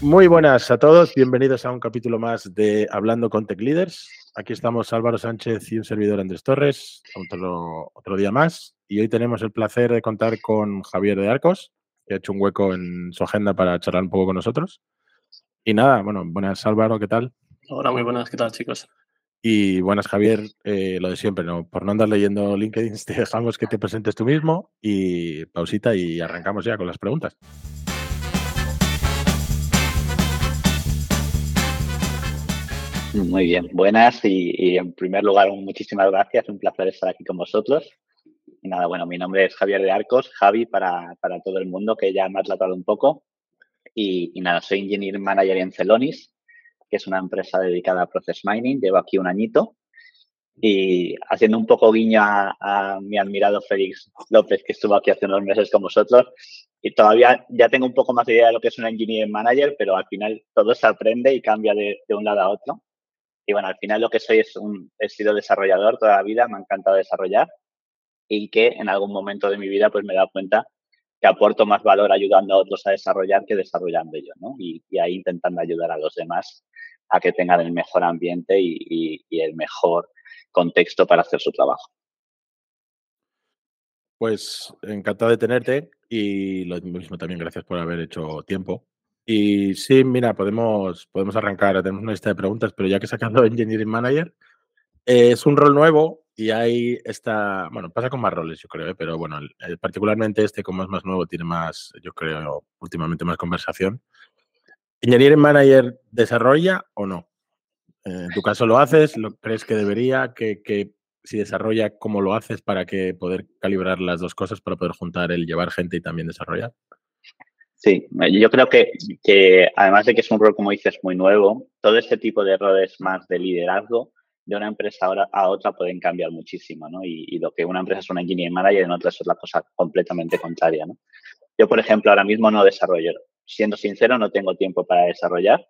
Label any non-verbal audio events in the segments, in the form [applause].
Muy buenas a todos, bienvenidos a un capítulo más de Hablando con Tech Leaders. Aquí estamos Álvaro Sánchez y un servidor Andrés Torres, otro, otro día más. Y hoy tenemos el placer de contar con Javier de Arcos, que ha hecho un hueco en su agenda para charlar un poco con nosotros. Y nada, bueno, buenas Álvaro, ¿qué tal? Hola, muy buenas, ¿qué tal chicos? Y buenas Javier, eh, lo de siempre, ¿no? Por no andar leyendo LinkedIn, [laughs] te dejamos que te presentes tú mismo y pausita y arrancamos ya con las preguntas. Muy bien, buenas y, en primer lugar muchísimas gracias, un placer estar aquí con vosotros. Y nada, bueno, mi nombre es Javier de Arcos, Javi para, para todo el mundo que ya me ha tratado un poco. Y, y, nada, soy Engineer Manager en Celonis, que es una empresa dedicada a Process Mining, llevo aquí un añito. Y haciendo un poco guiño a, a mi admirado Félix López, que estuvo aquí hace unos meses con vosotros, y todavía ya tengo un poco más de idea de lo que es un Engineer Manager, pero al final todo se aprende y cambia de, de un lado a otro. Y bueno, al final lo que soy es un, he sido desarrollador toda la vida, me ha encantado desarrollar y que en algún momento de mi vida pues me he dado cuenta que aporto más valor ayudando a otros a desarrollar que desarrollando yo, ¿no? Y, ahí intentando ayudar a los demás a que tengan el mejor ambiente y, y el mejor contexto para hacer su trabajo. Pues encantado de tenerte y lo mismo también gracias por haber hecho tiempo y sí, mira, podemos, podemos arrancar. Tenemos una lista de preguntas, pero ya que he sacado [laughs] Engineering Manager, eh, es un rol nuevo y hay esta, bueno, pasa con más roles, yo creo, ¿eh? pero bueno, particularmente este, como es más nuevo, tiene más, yo creo, últimamente más conversación. ¿Engineering Manager desarrolla o no? Eh, en tu caso lo haces, ¿lo crees que debería? que, que si desarrolla, ¿cómo lo haces para que poder calibrar las dos cosas, para poder juntar el llevar gente y también desarrollar? Sí, yo creo que, que, además de que es un rol, como dices, muy nuevo, todo este tipo de roles más de liderazgo de una empresa a otra pueden cambiar muchísimo, ¿no? Y, lo que una empresa es una engineering manager, en otra es la cosa completamente contraria, ¿no? Yo, por ejemplo, ahora mismo no desarrollo. Siendo sincero, no tengo tiempo para desarrollar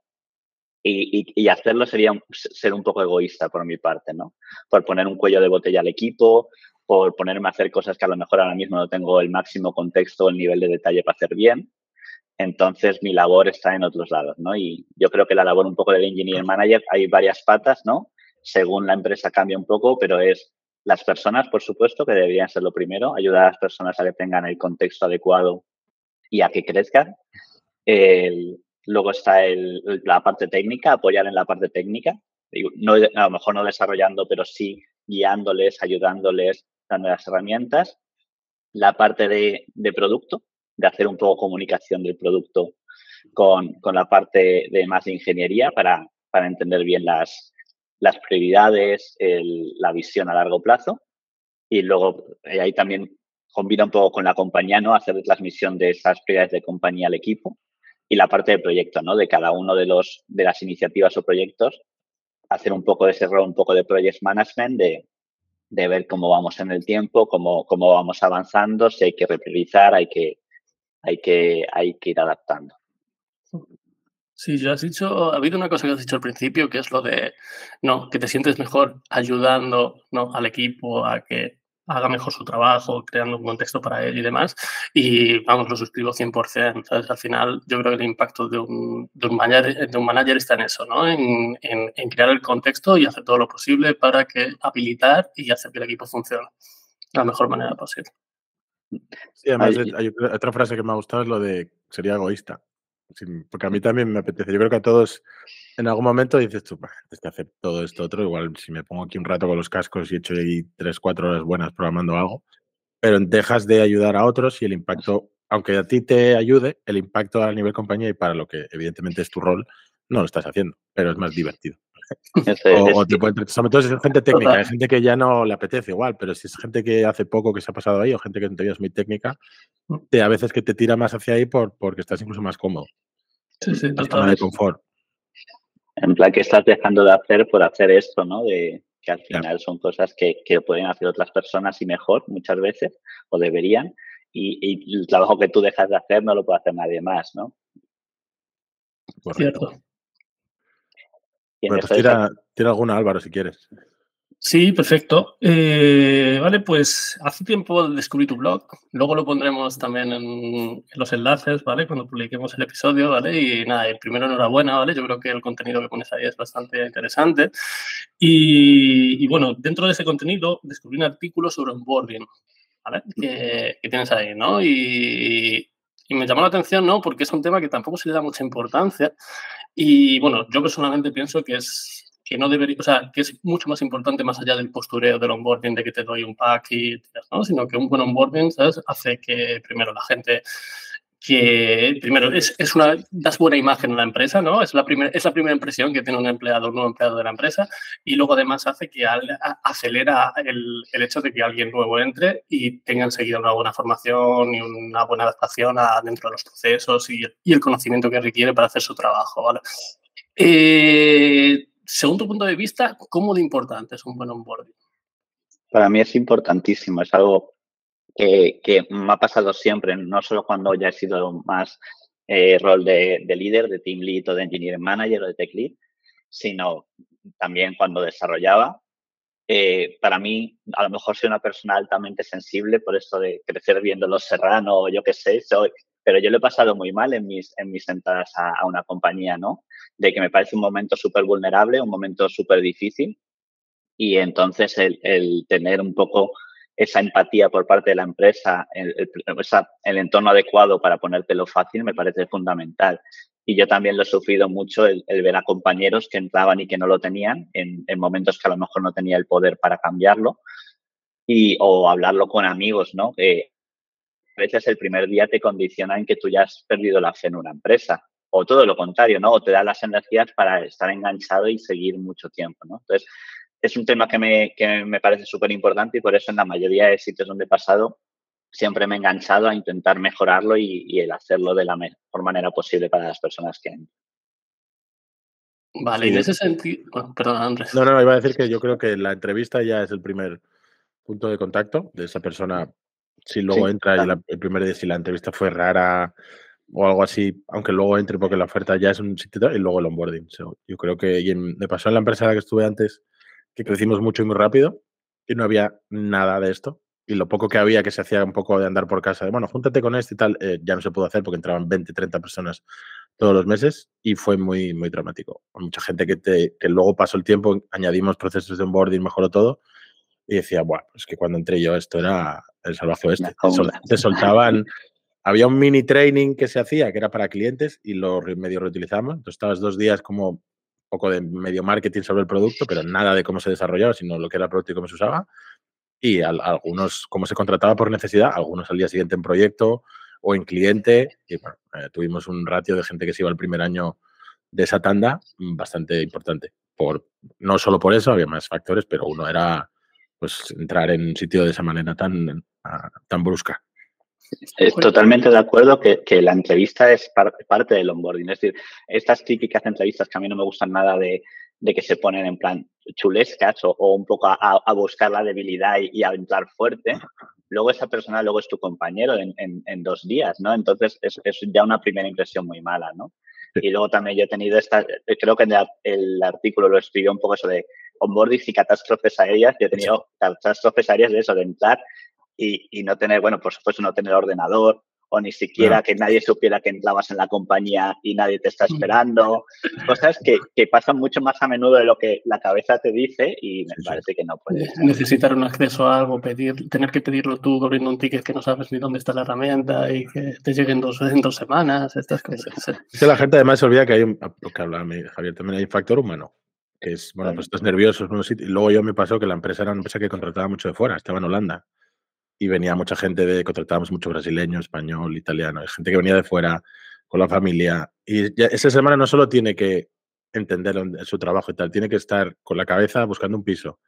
y, y, y hacerlo sería ser un poco egoísta por mi parte, ¿no? Por poner un cuello de botella al equipo, por ponerme a hacer cosas que a lo mejor ahora mismo no tengo el máximo contexto o el nivel de detalle para hacer bien entonces mi labor está en otros lados, ¿no? Y yo creo que la labor un poco del engineer manager hay varias patas, ¿no? Según la empresa cambia un poco, pero es las personas, por supuesto, que deberían ser lo primero, ayudar a las personas a que tengan el contexto adecuado y a que crezcan. luego está la parte técnica, apoyar en la parte técnica. No, a lo mejor no desarrollando, pero sí guiándoles, ayudándoles, dando las herramientas. La parte de producto, de hacer un poco comunicación del producto con, con la parte de más ingeniería para, para entender bien las, las prioridades, la visión a largo plazo. Y luego eh, ahí también combina un poco con la compañía, ¿no? Hacer transmisión de esas prioridades de compañía al equipo y la parte de proyecto, ¿no? De cada uno de los, de las iniciativas o proyectos, hacer un poco de ese rol, un poco de project management, de, de ver cómo vamos en el tiempo, cómo, cómo vamos avanzando, si hay que repriorizar, hay que, hay que, hay que ir adaptando. Sí, ya has dicho, ha habido una cosa que has dicho al principio, que es lo de, no, que te sientes mejor ayudando ¿no? al equipo a que haga mejor su trabajo, creando un contexto para él y demás. Y vamos, lo suscribo 100%. ¿sabes? Al final, yo creo que el impacto de un, de un, manager, de un manager está en eso, ¿no? En, en, en, crear el contexto y hacer todo lo posible para que habilitar y hacer que el equipo funcione de la mejor manera posible. Sí, además hay, otra frase que me ha gustado es lo de sería egoísta. porque a mí también me apetece. Yo creo que a todos en algún momento dices tú, antes de hacer todo esto otro, igual si me pongo aquí un rato con los cascos y echo ahí tres, cuatro horas buenas programando algo, pero dejas de ayudar a otros y el impacto, aunque a ti te ayude, el impacto a nivel compañía y para lo que evidentemente es tu rol, no lo estás haciendo, pero es más divertido. O, sobre todo si es gente técnica, hay gente que ya no le apetece igual, pero si es gente que hace poco que se ha pasado ahí o gente que en teoría es muy técnica, mm. te, a veces que te tira más hacia ahí por, porque estás incluso más cómodo. Sí, sí, de confort. En plan que estás dejando de hacer por hacer esto, ¿no? De que al final son cosas que, que, pueden hacer otras personas y mejor muchas veces, o deberían, y, y, el trabajo que tú dejas de hacer no lo puede hacer nadie más, ¿no? Cierto. Bueno, pues tira, tira, alguna, Álvaro, si quieres. Sí, perfecto. Eh, vale, pues hace tiempo descubrí tu blog. Luego lo pondremos también en, los enlaces, ¿vale? Cuando publiquemos el episodio, ¿vale? Y nada, primero enhorabuena, ¿vale? Yo creo que el contenido que pones ahí es bastante interesante. Y, bueno, dentro de ese contenido descubrí un artículo sobre onboarding, ¿vale? Que, que tienes ahí, ¿no? Y, y me llamó la atención, ¿no? Porque es un tema que tampoco se le da mucha importancia. Y bueno, yo personalmente pienso que es que no debería, o sea, que es mucho más importante más allá del postureo del onboarding, de que te doy un pack y ¿no? Sino que un buen onboarding, ¿sabes? Hace que primero la gente que primero es, es, una das buena imagen a la empresa, ¿no? Es la primera es la primera impresión que tiene un empleado, un nuevo empleado de la empresa y luego además hace que acelera el, el, hecho de que alguien nuevo entre y tenga enseguida una buena formación y una buena adaptación a, dentro de los procesos y, y, el conocimiento que requiere para hacer su trabajo, ¿vale? Eh, según tu punto de vista, ¿cómo de importante es un buen onboarding? Para mí es importantísimo, es algo que, me ha pasado siempre, no solo cuando ya he sido más eh, rol de, líder, de team lead o de engineering manager o de tech lead, sino también cuando desarrollaba. Eh, para mí, a lo mejor soy una persona altamente sensible por esto de crecer viendo los serranos o yo qué sé, soy, pero yo lo he pasado muy mal en mis, en mis entradas a, una compañía, ¿no? De que me parece un momento súper vulnerable, un momento súper difícil. Y entonces el, tener un poco esa empatía por parte de la empresa, el, entorno adecuado para ponértelo fácil, me parece fundamental. Y yo también lo he sufrido mucho el, ver a compañeros que entraban y que no lo tenían en, en, momentos que a lo mejor no tenía el poder para cambiarlo. Y, o hablarlo con amigos, ¿no? Que a veces el primer día te condiciona en que tú ya has perdido la fe en una empresa. O todo lo contrario, ¿no? O te da las energías para estar enganchado y seguir mucho tiempo, ¿no? Entonces, es un tema que me, que me parece súper importante y por eso en la mayoría de sitios donde he pasado siempre me he enganchado a intentar mejorarlo y, el hacerlo de la mejor manera posible para las personas que entran. Vale, y en ese sentido. perdón, Andrés. No, no, iba a decir que yo creo que la entrevista ya es el primer punto de contacto de esa persona si luego entra y el primer día, si la entrevista fue rara o algo así, aunque luego entre porque la oferta ya es un sitio y luego el onboarding. yo creo que y me pasó en la empresa en la que estuve antes que crecimos mucho y muy rápido y no había nada de esto. Y lo poco que había que se hacía un poco de andar por casa, de bueno, júntate con este y tal, eh, ya no se pudo hacer porque entraban 20, 30 personas todos los meses y fue muy, muy dramático. Mucha gente que, te, que luego pasó el tiempo, añadimos procesos de onboarding, mejoró todo y decía, bueno, es que cuando entré yo esto era el salvaje oeste. Te soltaban, había un mini training que se hacía que era para clientes y lo medio reutilizamos. Entonces estabas dos días como poco de medio marketing sobre el producto, pero nada de cómo se desarrollaba, sino lo que era el producto y cómo se usaba. Y algunos, cómo se contrataba por necesidad, algunos al día siguiente en proyecto o en cliente. Y bueno, eh, tuvimos un ratio de gente que se iba el primer año de esa tanda bastante importante. Por, no solo por eso, había más factores, pero uno era pues entrar en un sitio de esa manera tan, tan brusca. Totalmente de acuerdo que, que la entrevista es parte del onboarding. Es decir, estas típicas entrevistas que a mí no me gustan nada de, de que se ponen en plan chulescas o, o un poco a, a, buscar la debilidad y, a entrar fuerte, luego esa persona luego es tu compañero en, en, en dos días, ¿no? Entonces es, es, ya una primera impresión muy mala, ¿no? Y luego también yo he tenido esta, creo que en el artículo lo escribió un poco eso de onboarding y catástrofes aéreas. Yo he tenido catástrofes aéreas de eso, de entrar y, y, no tener, bueno, por supuesto, no tener ordenador o ni siquiera que nadie supiera que entrabas en la compañía y nadie te está mm. esperando. Cosas que, que, pasan mucho más a menudo de lo que la cabeza te dice y me parece que no puedes. Necesitar un acceso a algo, pedir, tener que pedirlo tú abriendo un ticket que no sabes ni dónde está la herramienta y que te lleguen dos, en dos semanas, estas cosas. Es que la gente además se olvida que hay, un, lo que hablaba Javier, también hay un factor humano que es, bueno, pues estás nervioso en Y luego yo me pasó que la empresa era una empresa que contrataba mucho de fuera, estaba en Holanda. Y venía mucha gente de, contratábamos mucho brasileño, español, italiano, gente que venía de fuera con la familia. Y esa semana no solo tiene que entender su trabajo y tal, tiene que estar con la cabeza buscando un piso,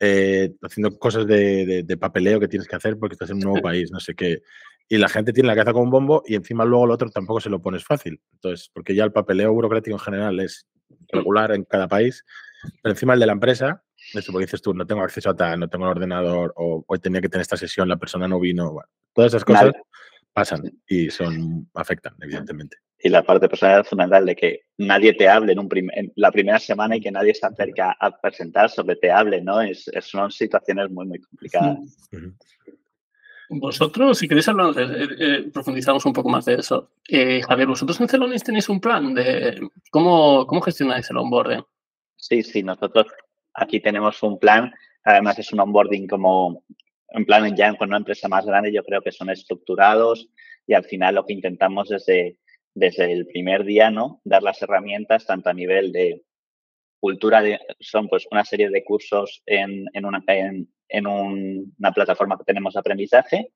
eh, haciendo cosas de, de, papeleo que tienes que hacer porque estás en un nuevo [laughs] país, no sé qué. Y la gente tiene la cabeza con un bombo y encima luego lo otro tampoco se lo pones fácil. Entonces, porque ya el papeleo burocrático en general es regular en cada país, pero encima el de la empresa, eso porque dices tú, no tengo acceso a tal, no tengo el ordenador, o hoy tenía que tener esta sesión, la persona no vino, todas esas cosas pasan y son, afectan, evidentemente. y la parte personal es fundamental de que nadie te hable en, un la primera semana y que nadie se acerque a presentarse o que te hable, ¿no? Es, son situaciones muy, muy complicadas. Vosotros, si queréis hablar, eh, eh, profundizamos un poco más de eso. Eh, Javier, vosotros en Celonis tenéis un plan de cómo, cómo gestionáis el onboarding. Sí, sí, nosotros aquí tenemos un plan. Además, es un onboarding como en plan ya con una empresa más grande, yo creo que son estructurados y al final lo que intentamos desde, desde el primer día, ¿no? Dar las herramientas tanto a nivel de cultura, de, son pues una serie de cursos en, en una, en, en una plataforma que tenemos de aprendizaje,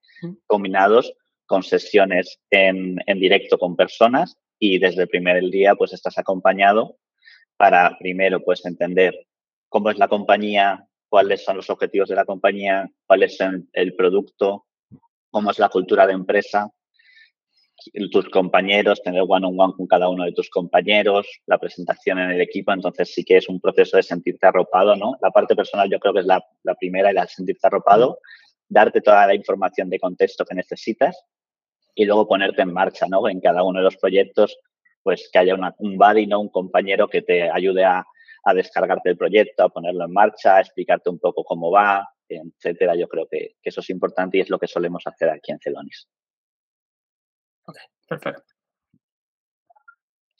combinados con sesiones en, directo con personas y desde el primer día pues estás acompañado para primero pues entender cómo es la compañía, cuáles son los objetivos de la compañía, cuál es el producto, cómo es la cultura de empresa, tus compañeros, tener one on one con cada uno de tus compañeros, la presentación en el equipo, entonces sí que es un proceso de sentirte arropado, ¿no? La parte personal yo creo que es la, primera y la sentirte arropado, darte toda la información de contexto que necesitas y luego ponerte en marcha, ¿no? En cada uno de los proyectos, pues que haya un buddy, ¿no? Un compañero que te ayude a, descargarte el proyecto, a ponerlo en marcha, a explicarte un poco cómo va, etcétera. Yo creo que, que eso es importante y es lo que solemos hacer aquí en Celonis. Ok, perfecto.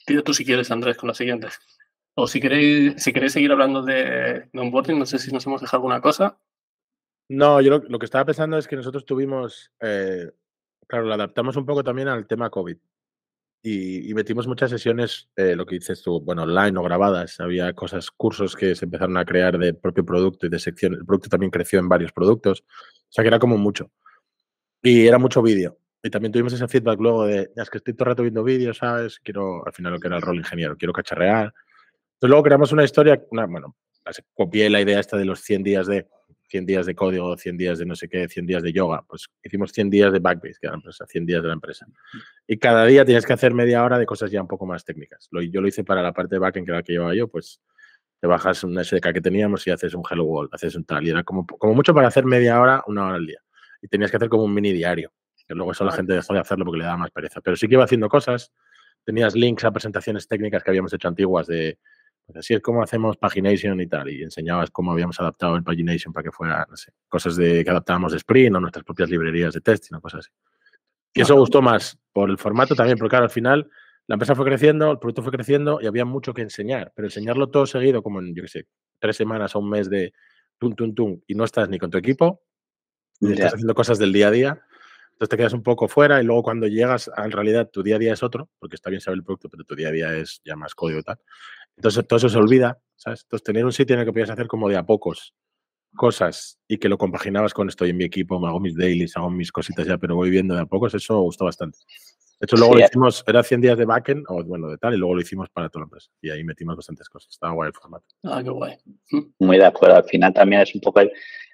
Tira tú si quieres, Andrés, con la siguiente. O si queréis, si queréis seguir hablando de, de onboarding, no sé si nos hemos dejado alguna cosa. No, yo lo, que estaba pensando es que nosotros tuvimos, eh, claro, lo adaptamos un poco también al tema COVID. Y, metimos muchas sesiones, eh, lo que dices tú, bueno, online o grabadas. Había cosas, cursos que se empezaron a crear del propio producto y de sección. El producto también creció en varios productos. O sea que era como mucho. Y era mucho vídeo. Y también tuvimos ese feedback luego de, es que estoy todo el rato viendo vídeos, ¿sabes? Quiero, al final lo que era el rol ingeniero, quiero cacharrear. Entonces luego creamos una historia, una, bueno, copié la idea esta de los 100 días de 100 días de código, 100 días de no sé qué, 100 días de yoga. Pues hicimos 100 días de Backbase, que era la empresa, 100 días de la empresa. Y cada día tienes que hacer media hora de cosas ya un poco más técnicas. Lo, yo lo hice para la parte de backend, que era la que llevaba yo, pues te bajas un SDK que teníamos y haces un Hello World, haces un tal. Y era como, como mucho para hacer media hora, una hora al día. Y tenías que hacer como un mini diario que luego eso la gente dejó de hacerlo porque le daba más pereza. Pero sí que iba haciendo cosas. Tenías links a presentaciones técnicas que habíamos hecho antiguas de, pues así es como hacemos pagination y tal, y enseñabas cómo habíamos adaptado el pagination para que fuera, no sé, cosas de que adaptábamos de Sprint o nuestras propias librerías de testing o cosas así. Y eso gustó más por el formato también, porque claro, al final la empresa fue creciendo, el producto fue creciendo y había mucho que enseñar, pero enseñarlo todo seguido, como en, yo qué sé, tres semanas o un mes de tum, tum, tum, y no estás ni con tu equipo, ni estás haciendo cosas del día a día, entonces te quedas un poco fuera y luego cuando llegas a en realidad tu día a día es otro, porque está bien saber el producto, pero tu día a día es ya más código y tal. Entonces todo eso se olvida, ¿sabes? Entonces tener un sitio en el que podías hacer como de a pocos cosas y que lo compaginabas con estoy en mi equipo, me hago mis dailies, hago mis cositas ya, pero voy viendo de a pocos, eso gustó bastante. De hecho, luego lo hicimos, era 100 días de backend, o bueno, de tal, y luego lo hicimos para toda la empresa. Y ahí metimos bastantes cosas. Estaba guay el formato. Ah, qué guay. Muy de acuerdo. Al final también es un poco el,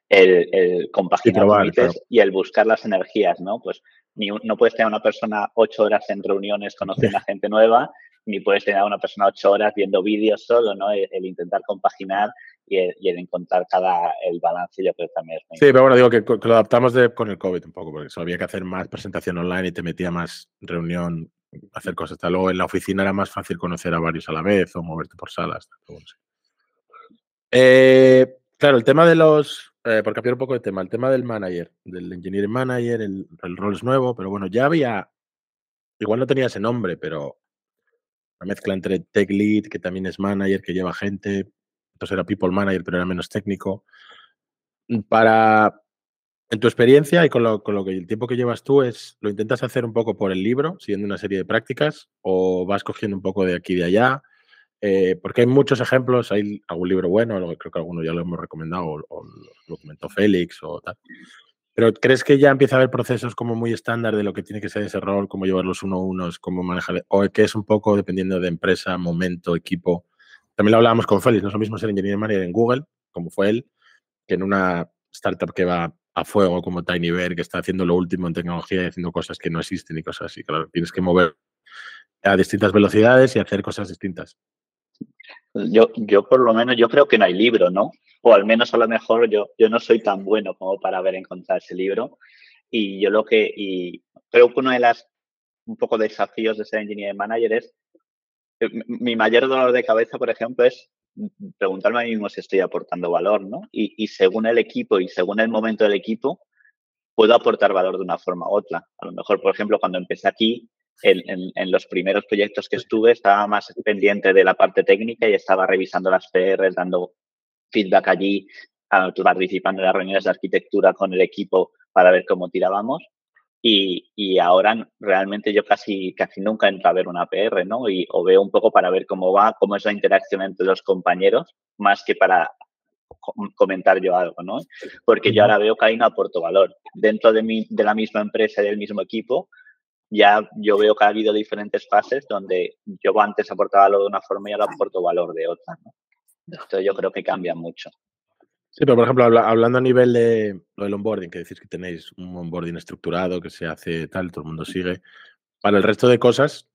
el, compaginar y el buscar las energías, ¿no? Pues ni, no puedes tener a una persona ocho horas en reuniones conociendo a gente nueva, ni puedes tener a una persona ocho horas viendo vídeos solo, ¿no? El, intentar compaginar y el, encontrar cada el balance, yo creo que también es muy Sí, pero bueno, digo que, lo adaptamos de, con el COVID un poco, porque solo había que hacer más presentación online y te metía más reunión, hacer cosas. Hasta luego en la oficina era más fácil conocer a varios a la vez o moverte por salas. Eh, claro, el tema de los eh, por cambiar un poco de tema, el tema del manager, del engineering manager, el, rol es nuevo, pero bueno, ya había, igual no tenía ese nombre, pero la mezcla entre tech lead, que también es manager, que lleva gente, entonces era people manager, pero era menos técnico. Mm, para, en tu experiencia y con lo, con lo que el tiempo que llevas tú, es, ¿lo intentas hacer un poco por el libro, siguiendo una serie de prácticas, o vas cogiendo un poco de aquí y de allá? Eh, porque hay muchos ejemplos, hay algún libro bueno, creo que alguno ya lo hemos recomendado, o, lo comentó Félix o tal. Pero ¿crees que ya empieza a haber procesos como muy estándar de lo que tiene que ser ese rol, cómo llevar los uno a unos, cómo manejar, o que es un poco dependiendo de empresa, momento, equipo? También lo hablábamos con Félix, no es lo mismo ser engineer manager en Google, como fue él, que en una startup que va a fuego como TinyBear, que está haciendo lo último en tecnología y haciendo cosas que no existen y cosas así. Claro, tienes que mover a distintas velocidades y hacer cosas distintas. Yo, yo por lo menos, yo creo que no hay libro, ¿no? O al menos a lo mejor yo, yo no soy tan bueno como para haber encontrado ese libro. Y yo lo que, y creo que una de las un poco desafíos de ser engineering manager es, eh, mi mayor dolor de cabeza, por ejemplo, es preguntarme a mí mismo si estoy aportando valor, ¿no? Y, y según el equipo y según el momento del equipo, puedo aportar valor de una forma u otra. A lo mejor, por ejemplo, cuando empecé aquí, en, en, los primeros proyectos que estuve, estaba más pendiente de la parte técnica y estaba revisando las PRs, dando feedback allí, participando en las reuniones de arquitectura con el equipo para ver cómo tirábamos. Y, y, ahora realmente yo casi, casi nunca entro a ver una PR, ¿no? Y, o veo un poco para ver cómo va, cómo es la interacción entre los compañeros, más que para comentar yo algo, ¿no? Porque yo ahora veo que ahí no aporto valor. Dentro de, mi, de la misma empresa y del mismo equipo, ya yo veo que ha habido diferentes fases donde yo antes aportaba valor de una forma y ahora aporto valor de otra, ¿no? Esto yo creo que cambia mucho. Sí, pero por ejemplo, hablando a nivel de lo del onboarding, que decís que tenéis un onboarding estructurado, que se hace tal, todo el mundo sigue. Para el resto de cosas,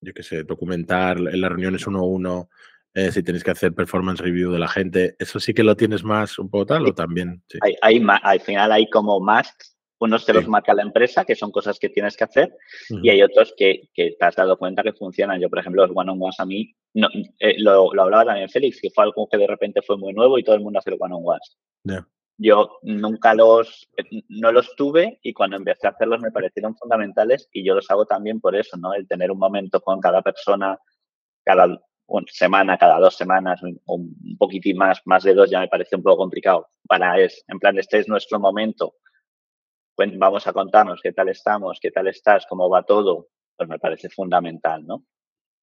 yo qué sé, documentar en las reuniones uno a uno, eh, si tenéis que hacer performance review de la gente, ¿eso sí que lo tienes más un poco tal o también? Sí. Hay, hay, al final hay como más unos te los marca la empresa, que son cosas que tienes que hacer, y hay otros que, que, te has dado cuenta que funcionan. Yo, por ejemplo, los one-on-ones a mí, no, eh, lo, lo, hablaba también Félix, que fue algo que de repente fue muy nuevo y todo el mundo hace los one-on-ones. Yo nunca los, no los tuve y cuando empecé a hacerlos me parecieron fundamentales y yo los hago también por eso, ¿no? El tener un momento con cada persona, cada semana, cada dos semanas, un poquitín más, más de dos ya me parece un poco complicado. Para es, en plan, este es nuestro momento vamos a contarnos qué tal estamos, qué tal estás, cómo va todo, pues me parece fundamental, ¿no?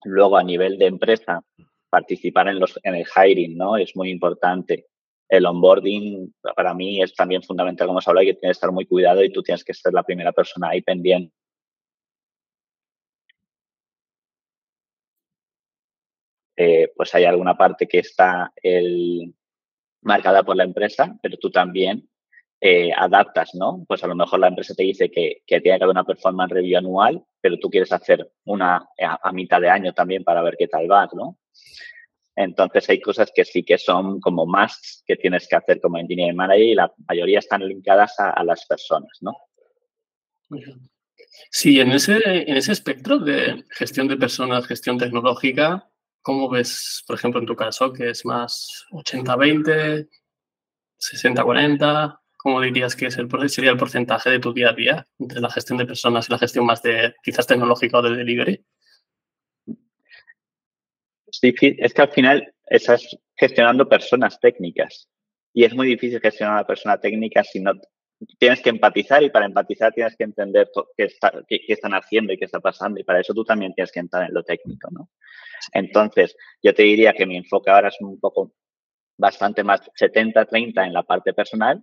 Luego, a nivel de empresa, participar en, los, en el hiring, ¿no? Es muy importante. El onboarding, para mí, es también fundamental, como se habla, que tienes que estar muy cuidado y tú tienes que ser la primera persona ahí pendiente. Eh, pues hay alguna parte que está el, marcada por la empresa, pero tú también eh, adaptas, ¿no? Pues a lo mejor la empresa te dice que, que, tiene que haber una performance review anual, pero tú quieres hacer una a, mitad de año también para ver qué tal vas, ¿no? Entonces hay cosas que sí que son como más que tienes que hacer como engineering manager y la mayoría están linkadas a, a las personas, ¿no? Sí, en ese, en ese espectro de gestión de personas, gestión tecnológica, ¿cómo ves, por ejemplo, en tu caso, que es más 80-20, 60-40? ¿Cómo dirías que es el, sería el porcentaje de tu día a día entre la gestión de personas y la gestión más de quizás tecnológica o de delivery? Es que al final estás gestionando personas técnicas y es muy difícil gestionar a una persona técnica si no tienes que empatizar y para empatizar tienes que entender qué, qué, qué, están haciendo y qué está pasando y para eso tú también tienes que entrar en lo técnico, ¿no? Entonces, yo te diría que mi enfoque ahora es un poco bastante más 70-30 en la parte personal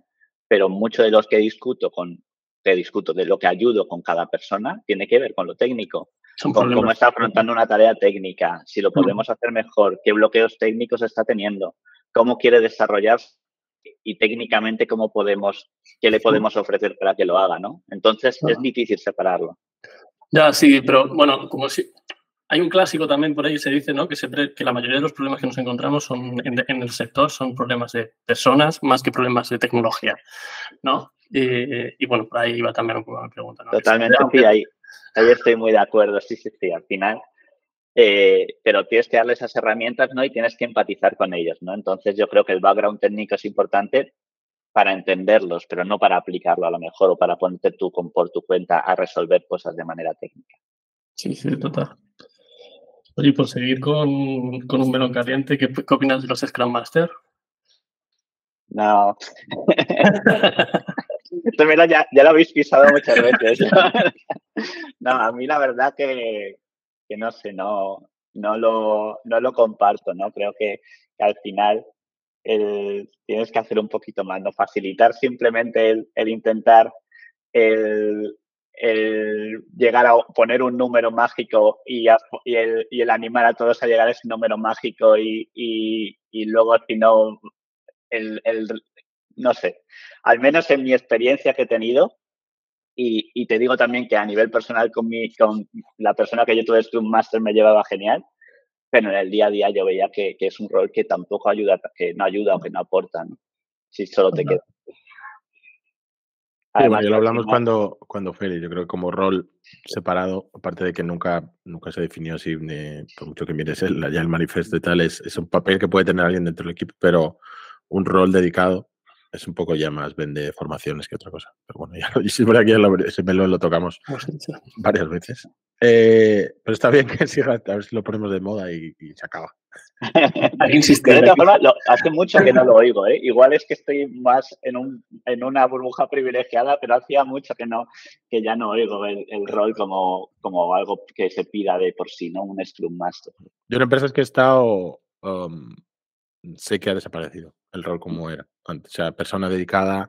pero mucho de los que discuto con que discuto de lo que ayudo con cada persona tiene que ver con lo técnico, con cómo está afrontando una tarea técnica, si lo podemos hacer mejor, qué bloqueos técnicos está teniendo, cómo quiere desarrollarse y técnicamente cómo podemos, qué le podemos ofrecer para que lo haga, ¿no? Entonces es difícil separarlo. Ya, sí, pero bueno, como si hay un clásico también por ahí, se dice ¿no? que, siempre, que la mayoría de los problemas que nos encontramos son en, en, el sector son problemas de personas más que problemas de tecnología. ¿no? Y, y bueno, por ahí iba también un poco la pregunta. ¿no? Totalmente, sí, ahí, ahí estoy muy de acuerdo, sí, sí, sí, al final. Eh, pero tienes que darle esas herramientas ¿no? y tienes que empatizar con ellos. ¿no? Entonces yo creo que el background técnico es importante para entenderlos, pero no para aplicarlo a lo mejor o para ponerte tú con, por tu cuenta a resolver cosas de manera técnica. Sí, sí, total. Oye, por seguir con, con un melón caliente, ¿qué, ¿qué, opinas de los Scrum Master? No. [laughs] Esto melón ya, ya, lo habéis pisado muchas veces. [laughs] no, a mí la verdad que, que no sé, no, no, lo, no lo comparto, ¿no? Creo que, que al final el, tienes que hacer un poquito más, ¿no? Facilitar simplemente el, el intentar el, el llegar a poner un número mágico y, a, y, el, y, el, animar a todos a llegar a ese número mágico y, y, y luego si no, el, el, no sé, al menos en mi experiencia que he tenido, y, te digo también que a nivel personal con, mi, con la persona que yo tuve un Master me llevaba genial, pero en el día a día yo veía que, que, es un rol que tampoco ayuda, que no ayuda o que no aporta, ¿no? si solo te queda. Además, lo hablamos cuando, cuando Feli, yo creo que como rol separado, aparte de que nunca, nunca se definió así, por mucho que mires el, ya el manifiesto y tal, es, es un papel que puede tener alguien dentro del equipo, pero un rol dedicado es un poco ya más vende formaciones que otra cosa. Pero bueno, [laughs] ya, por aquí ese melón lo tocamos varias veces. Eh, pero está bien que siga, a ver si lo ponemos de moda y, se acaba. [laughs] hace mucho que no lo oigo, ¿eh? Igual es que estoy más en, un, en una burbuja privilegiada, pero hacía mucho que no, que ya no oigo el, rol como, como algo que se pida de por sí, ¿no? Un Scrum Master. Yo en empresas que he estado um, sé que ha desaparecido el rol como era. O sea, persona dedicada,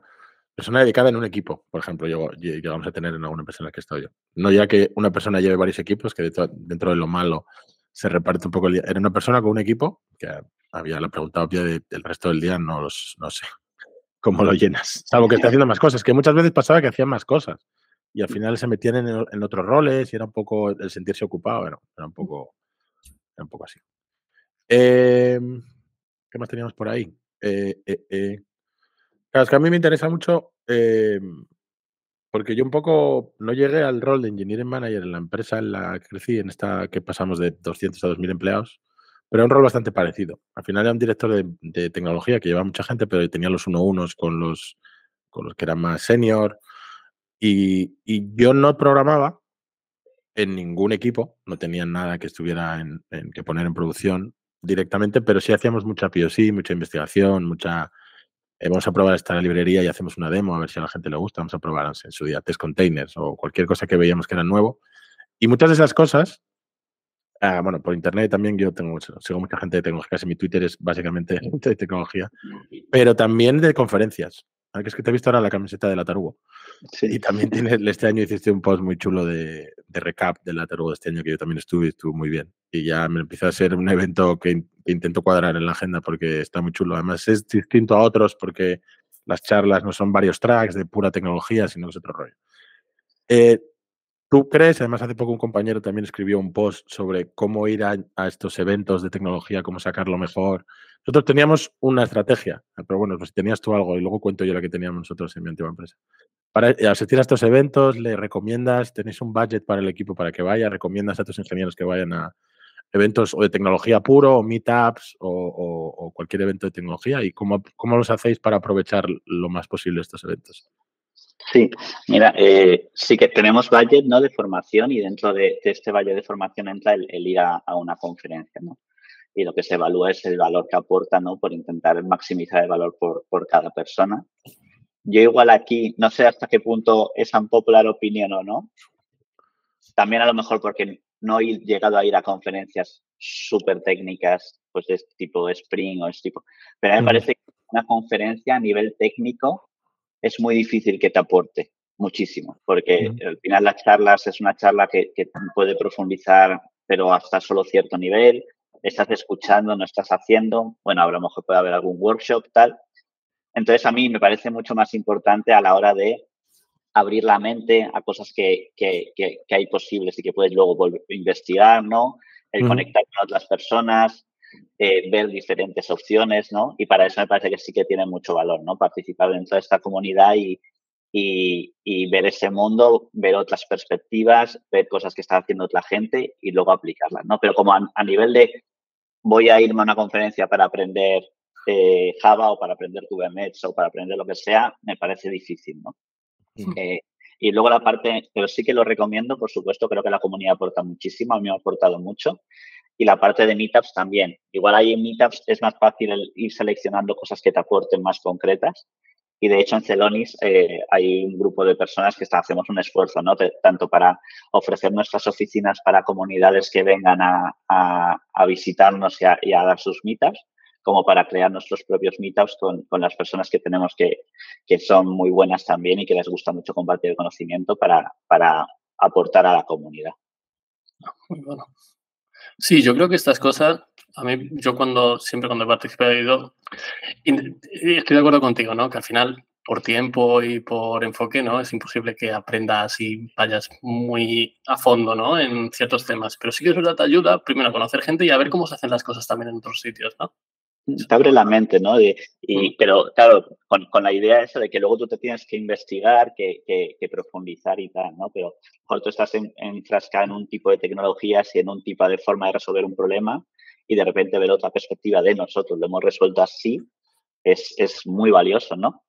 persona dedicada en un equipo, por ejemplo, yo, vamos a tener en alguna empresa en la que estoy yo. No ya que una persona lleve varios equipos, que dentro, de lo malo se reparte un poco el día. Era una persona con un equipo, que había la pregunta obvia del resto del día, no, los, no sé [laughs] cómo lo llenas. Salvo que esté haciendo más cosas, que muchas veces pasaba que hacían más cosas y al final se metían en, otros roles y era un poco el sentirse ocupado, bueno, era un poco, un poco así. Eh, ¿Qué más teníamos por ahí? Eh, eh, eh. Claro, es que a mí me interesa mucho porque yo un poco no llegué al rol de engineering manager en la empresa en la que crecí, en esta que pasamos de 200 a 2000 empleados, pero era un rol bastante parecido. Al final era un director de, tecnología que llevaba mucha gente, pero tenía los uno unos con los, con los que eran más senior. Y, yo no programaba en ningún equipo, no tenía nada que estuviera en, que poner en producción directamente, pero sí hacíamos mucha POC, mucha investigación, mucha... Eh, vamos a probar esta librería y hacemos una demo a ver si a la gente le gusta. Vamos a probar en su día test containers o cualquier cosa que veíamos que era nuevo. Y muchas de esas cosas, ah, bueno, por internet también yo tengo, sigo mucha gente de tecnología, casi mi Twitter es básicamente [laughs] de tecnología, pero también de conferencias. Ah, que es que te he visto ahora la camiseta de la Tarugo. Y también [laughs] este año hiciste un post muy chulo de, recap de la Tarugo de este año que yo también estuve y estuvo muy bien. Y ya me empieza a ser un evento que, intento cuadrar en la agenda porque está muy chulo. Además es distinto a otros porque las charlas no son varios tracks de pura tecnología, sino que es otro rollo. Eh, ¿Tú crees? Además, hace poco un compañero también escribió un post sobre cómo ir a, estos eventos de tecnología, cómo sacarlo mejor, nosotros teníamos una estrategia, pero bueno, pues tenías tú algo y luego cuento yo la que teníamos nosotros en mi antigua empresa. Para eh, asistir a estos eventos, le recomiendas, tenéis un budget para el equipo para que vaya, recomiendas a tus ingenieros que vayan a eventos o de tecnología puro, o meetups, o, cualquier evento de tecnología, y cómo, cómo los hacéis para aprovechar lo más posible estos eventos. Sí, mira, eh, sí que tenemos budget ¿no? de formación y dentro de, este budget de formación entra el, ir a, a, una conferencia. ¿no? y lo que se evalúa es el valor que aporta, ¿no? Por intentar maximizar el valor por, por cada persona. Yo igual aquí, no sé hasta qué punto es un popular opinión o no. También a lo mejor porque no he llegado a ir a conferencias súper técnicas, pues de este tipo Spring o este tipo. Pero a mí me parece que una conferencia a nivel técnico es muy difícil que te aporte muchísimo, porque al final las charlas es una charla que, que puede profundizar, pero hasta solo cierto nivel estás escuchando, no estás haciendo, bueno, a lo mejor puede haber algún workshop, tal. Entonces, a mí me parece mucho más importante a la hora de abrir la mente a cosas que, que, que, hay posibles y que puedes luego volver a investigar, ¿no? El conectar con otras personas, eh, ver diferentes opciones, ¿no? Y para eso me parece que sí que tiene mucho valor, ¿no? Participar dentro de esta comunidad y, y, y, ver ese mundo, ver otras perspectivas, ver cosas que está haciendo otra gente y luego aplicarlas, ¿no? Pero como a nivel de voy a irme a una conferencia para aprender eh, Java o para aprender Kubernetes o para aprender lo que sea, me parece difícil, ¿no? Eh, y luego la parte, pero sí que lo recomiendo, por supuesto, creo que la comunidad aporta muchísimo, a mí me ha aportado mucho. Y la parte de meetups también. Igual ahí en meetups es más fácil ir seleccionando cosas que te aporten más concretas. Y de hecho en Celonis eh, hay un grupo de personas que hacemos un esfuerzo, ¿no? tanto para ofrecer nuestras oficinas para comunidades que vengan a, visitarnos y a, dar sus meetups, como para crear nuestros propios meetups con, las personas que tenemos que, que, son muy buenas también y que les gusta mucho compartir el conocimiento para, para aportar a la comunidad. Muy bueno. Sí, yo creo que estas cosas, a mí, yo cuando, siempre cuando he participado, estoy de acuerdo contigo, ¿no? Que al final, por tiempo y por enfoque, ¿no? Es imposible que aprendas y vayas muy a fondo, ¿no? En ciertos temas. Pero sí que es te ayuda primero a conocer gente y a ver cómo se hacen las cosas también en otros sitios, ¿no? Te abre la mente, ¿no? y, mm. pero claro, con, con, la idea esa de que luego tú te tienes que investigar, que, que, profundizar y tal, ¿no? Pero mejor tú estás en, enfrascado en un tipo de tecnologías y en un tipo de forma de resolver un problema y de repente ver otra perspectiva de nosotros, lo hemos resuelto así, es, es muy valioso, ¿no?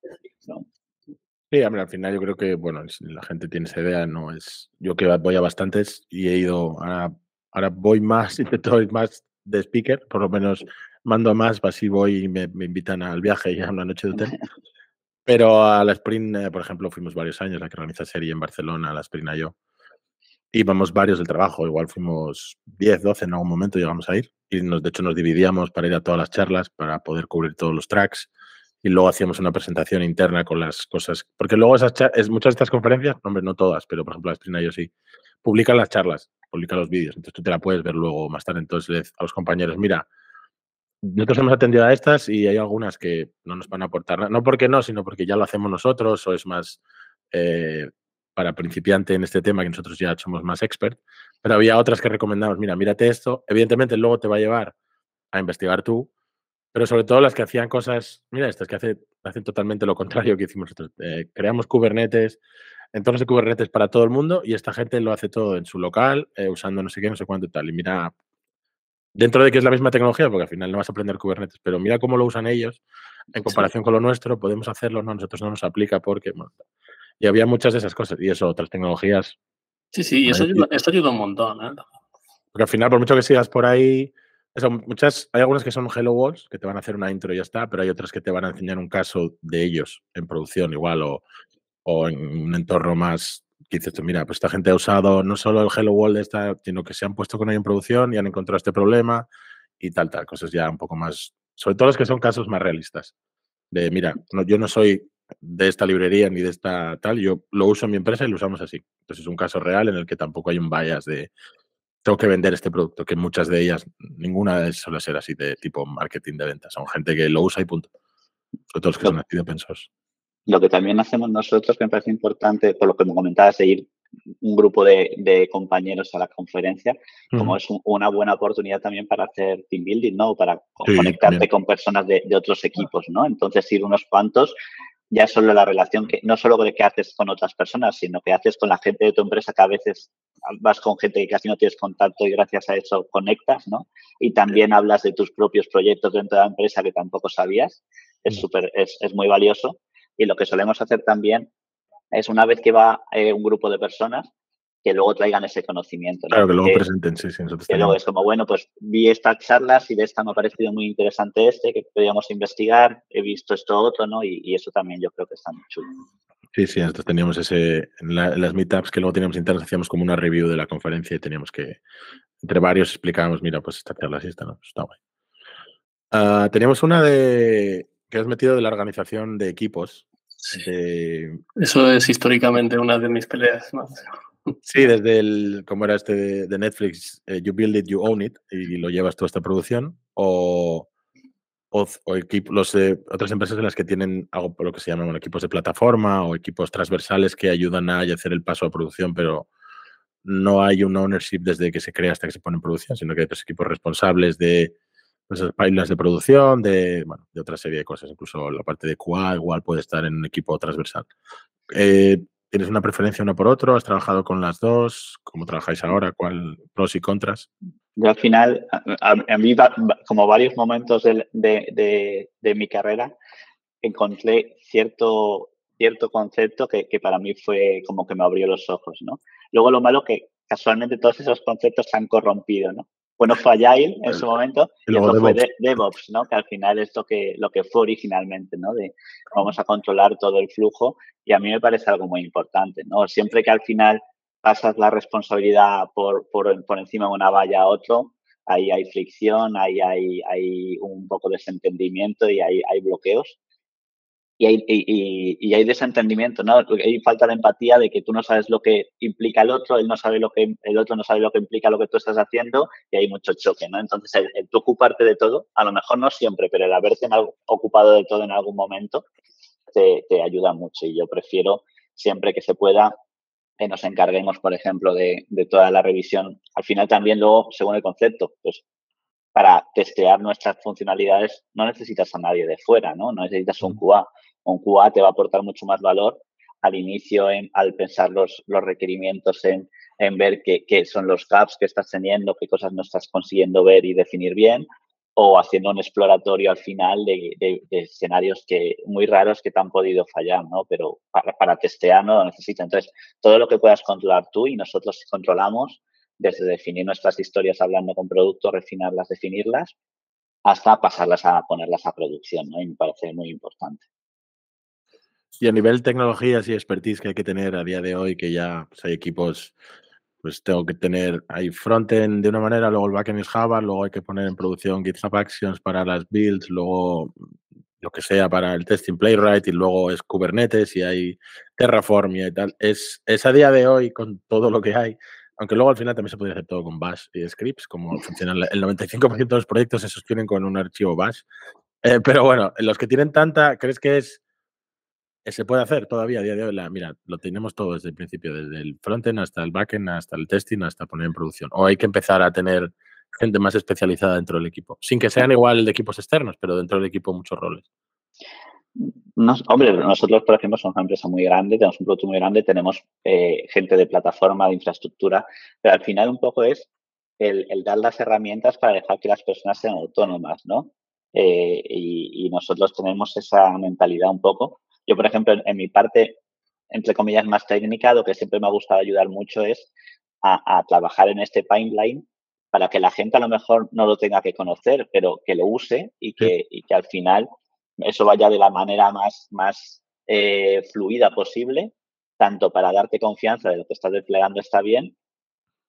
Sí, al final yo creo que, bueno, la gente tiene esa idea, no es. Yo que voy a bastantes y he ido, ahora, ahora voy más, [laughs] intento ir más de speaker, por lo menos mando más, así voy y me, me invitan al viaje y a una noche de hotel. [laughs] Pero a la Sprint, eh, por ejemplo, fuimos varios años, la que organiza serie en Barcelona, a la Sprint a yo. Íbamos varios del trabajo, igual fuimos 10, 12 en algún momento llegamos a ir. Y nos, de hecho nos dividíamos para ir a todas las charlas, para poder cubrir todos los tracks. Y luego hacíamos una presentación interna con las cosas. Porque luego esas es, muchas de estas conferencias, hombre, no todas, pero por ejemplo la Sprint yo sí, publican las charlas, publican los vídeos. Entonces tú te la puedes ver luego más tarde. Entonces a los compañeros, mira, nosotros hemos atendido a estas y hay algunas que no nos van a aportar nada. No porque no, sino porque ya lo hacemos nosotros o es más eh, para principiante en este tema que nosotros ya somos más expert. Pero había otras que recomendamos, mira, mírate esto. Evidentemente luego te va a llevar a investigar tú, pero sobre todo las que hacían cosas, mira, estas que hace, hacen totalmente lo contrario que hicimos nosotros. Eh, creamos Kubernetes, entonces Kubernetes para todo el mundo y esta gente lo hace todo en su local, eh, usando no sé qué, no sé cuánto y tal. Y mira, dentro de que es la misma tecnología, porque al final no vas a aprender Kubernetes, pero mira cómo lo usan ellos en comparación con lo nuestro, podemos hacerlo, no, nosotros no nos aplica porque... y había muchas de esas cosas, y eso, otras tecnologías. Sí, sí, y eso ayuda, ayuda un montón. ¿eh? Porque al final, por mucho que sigas por ahí, eso, muchas, hay algunas que son Hello Walls, que te van a hacer una intro y ya está, pero hay otras que te van a enseñar un caso de ellos en producción igual o, o en un entorno más que dices tú, mira, pues esta gente ha usado no solo el Hello World, esta, sino que se han puesto con ello en producción y han encontrado este problema y tal, tal, cosas ya un poco más, sobre todo los que son casos más realistas. De, mira, no, yo no soy de esta librería ni de esta tal, yo lo uso en mi empresa y lo usamos así. Entonces es un caso real en el que tampoco hay un bias de tengo que vender este producto, que muchas de ellas, ninguna de ellas suele ser así de tipo marketing de ventas, son gente que lo usa y punto. Sobre todo los que son así de pensados. Lo que también hacemos nosotros, que me parece importante, por lo que me comentabas, de ir un grupo de, compañeros a la conferencia, como es una buena oportunidad también para hacer team building, ¿no? Para conectarte con personas de, otros equipos, ¿no? Entonces, ir unos cuantos, ya solo la relación que, no solo de qué haces con otras personas, sino que haces con la gente de tu empresa, que a veces vas con gente que casi no tienes contacto y gracias a eso conectas, ¿no? Y también hablas de tus propios proyectos dentro de la empresa que tampoco sabías. Es súper, es, es muy valioso. Y lo que solemos hacer también es una vez que va eh, un grupo de personas, que luego traigan ese conocimiento. Claro, que luego presenten, sí, sí. Que luego es como, bueno, pues vi estas charlas y de esta me ha parecido muy interesante este, que podíamos investigar, he visto esto otro, ¿no? Y, eso también yo creo que está muy chulo. Sí, sí, nosotros teníamos ese, en, las meetups que luego teníamos internas, hacíamos como una review de la conferencia y teníamos que, entre varios, explicábamos, mira, pues esta charla sí está, ¿no? Está guay. Uh, teníamos una de que has metido de la organización de equipos. Eso es históricamente una de mis peleas. Sí, desde el, como era este de, Netflix, eh, You Build It, You Own It, y lo llevas toda esta producción, o, o, los, otras empresas en las que tienen algo por lo que se llaman equipos de plataforma o equipos transversales que ayudan a hacer el paso a producción, pero no hay un ownership desde que se crea hasta que se pone en producción, sino que hay otros equipos responsables de esas pipelines de producción, de, bueno, de otra serie de cosas, incluso la parte de QA igual puede estar en un equipo transversal. Eh, ¿Tienes una preferencia uno por otro? ¿Has trabajado con las dos? ¿Cómo trabajáis ahora? ¿Cuál pros y contras? Yo al final, a, mí, como varios momentos de, de, de, mi carrera, encontré cierto, cierto concepto que, que, para mí fue como que me abrió los ojos, ¿no? Luego lo malo que casualmente todos esos conceptos se han corrompido, ¿no? Bueno, fue Agile en su momento y, luego fue DevOps, ¿no? Que al final es lo que, lo que fue originalmente, ¿no? De vamos a controlar todo el flujo y a mí me parece algo muy importante, ¿no? Siempre que al final pasas la responsabilidad por, por, por encima de una valla a otro, ahí hay fricción, ahí hay, hay un poco de desentendimiento y hay, hay bloqueos y hay, y, hay desentendimiento, ¿no? Hay falta de empatía de que tú no sabes lo que implica el otro, él no sabe lo que el otro no sabe lo que implica lo que tú estás haciendo y hay mucho choque, ¿no? Entonces, el, tú ocuparte de todo, a lo mejor no siempre, pero el haberte ocupado de todo en algún momento te, te, ayuda mucho y yo prefiero siempre que se pueda que nos encarguemos, por ejemplo, de, de toda la revisión. Al final también luego, según el concepto, pues para testear nuestras funcionalidades no necesitas a nadie de fuera, ¿no? No necesitas un QA. Un QA te va a aportar mucho más valor al inicio, en, al pensar los, los requerimientos, en, en ver qué, qué, son los gaps que estás teniendo, qué cosas no estás consiguiendo ver y definir bien, o haciendo un exploratorio al final de, de, de escenarios que muy raros que te han podido fallar, ¿no? Pero para, para testear no lo necesitas. Entonces, todo lo que puedas controlar tú y nosotros controlamos, desde definir nuestras historias hablando con producto, refinarlas, definirlas, hasta pasarlas a ponerlas a producción, ¿no? Y me parece muy importante. Y a nivel tecnologías y expertise que hay que tener a día de hoy, que ya pues, hay equipos pues tengo que tener ahí frontend de una manera, luego el backend es Java, luego hay que poner en producción GitHub Actions para las builds, luego lo que sea para el testing Playwright y luego es Kubernetes y hay Terraform y tal. Es, es a día de hoy con todo lo que hay, aunque luego al final también se podría hacer todo con Bash y scripts, como funcionan el 95% de los proyectos se sostienen con un archivo Bash. Eh, pero bueno, los que tienen tanta, ¿crees que es se puede hacer todavía a día de hoy. La, mira, lo tenemos todo desde el principio, desde el frontend hasta el backend, hasta el testing, hasta poner en producción. O hay que empezar a tener gente más especializada dentro del equipo, sin que sean igual de equipos externos, pero dentro del equipo muchos roles. Nos, hombre, nosotros, por ejemplo, somos una empresa muy grande, tenemos un producto muy grande, tenemos eh, gente de plataforma, de infraestructura, pero al final un poco es el, el, dar las herramientas para dejar que las personas sean autónomas, ¿no? Eh, y, y, nosotros tenemos esa mentalidad un poco yo, por ejemplo, en, en, mi parte, entre comillas, más técnica, lo que siempre me ha gustado ayudar mucho es a, a, trabajar en este pipeline para que la gente a lo mejor no lo tenga que conocer, pero que lo use y que, y que al final eso vaya de la manera más, más eh, fluida posible, tanto para darte confianza de lo que estás desplegando está bien,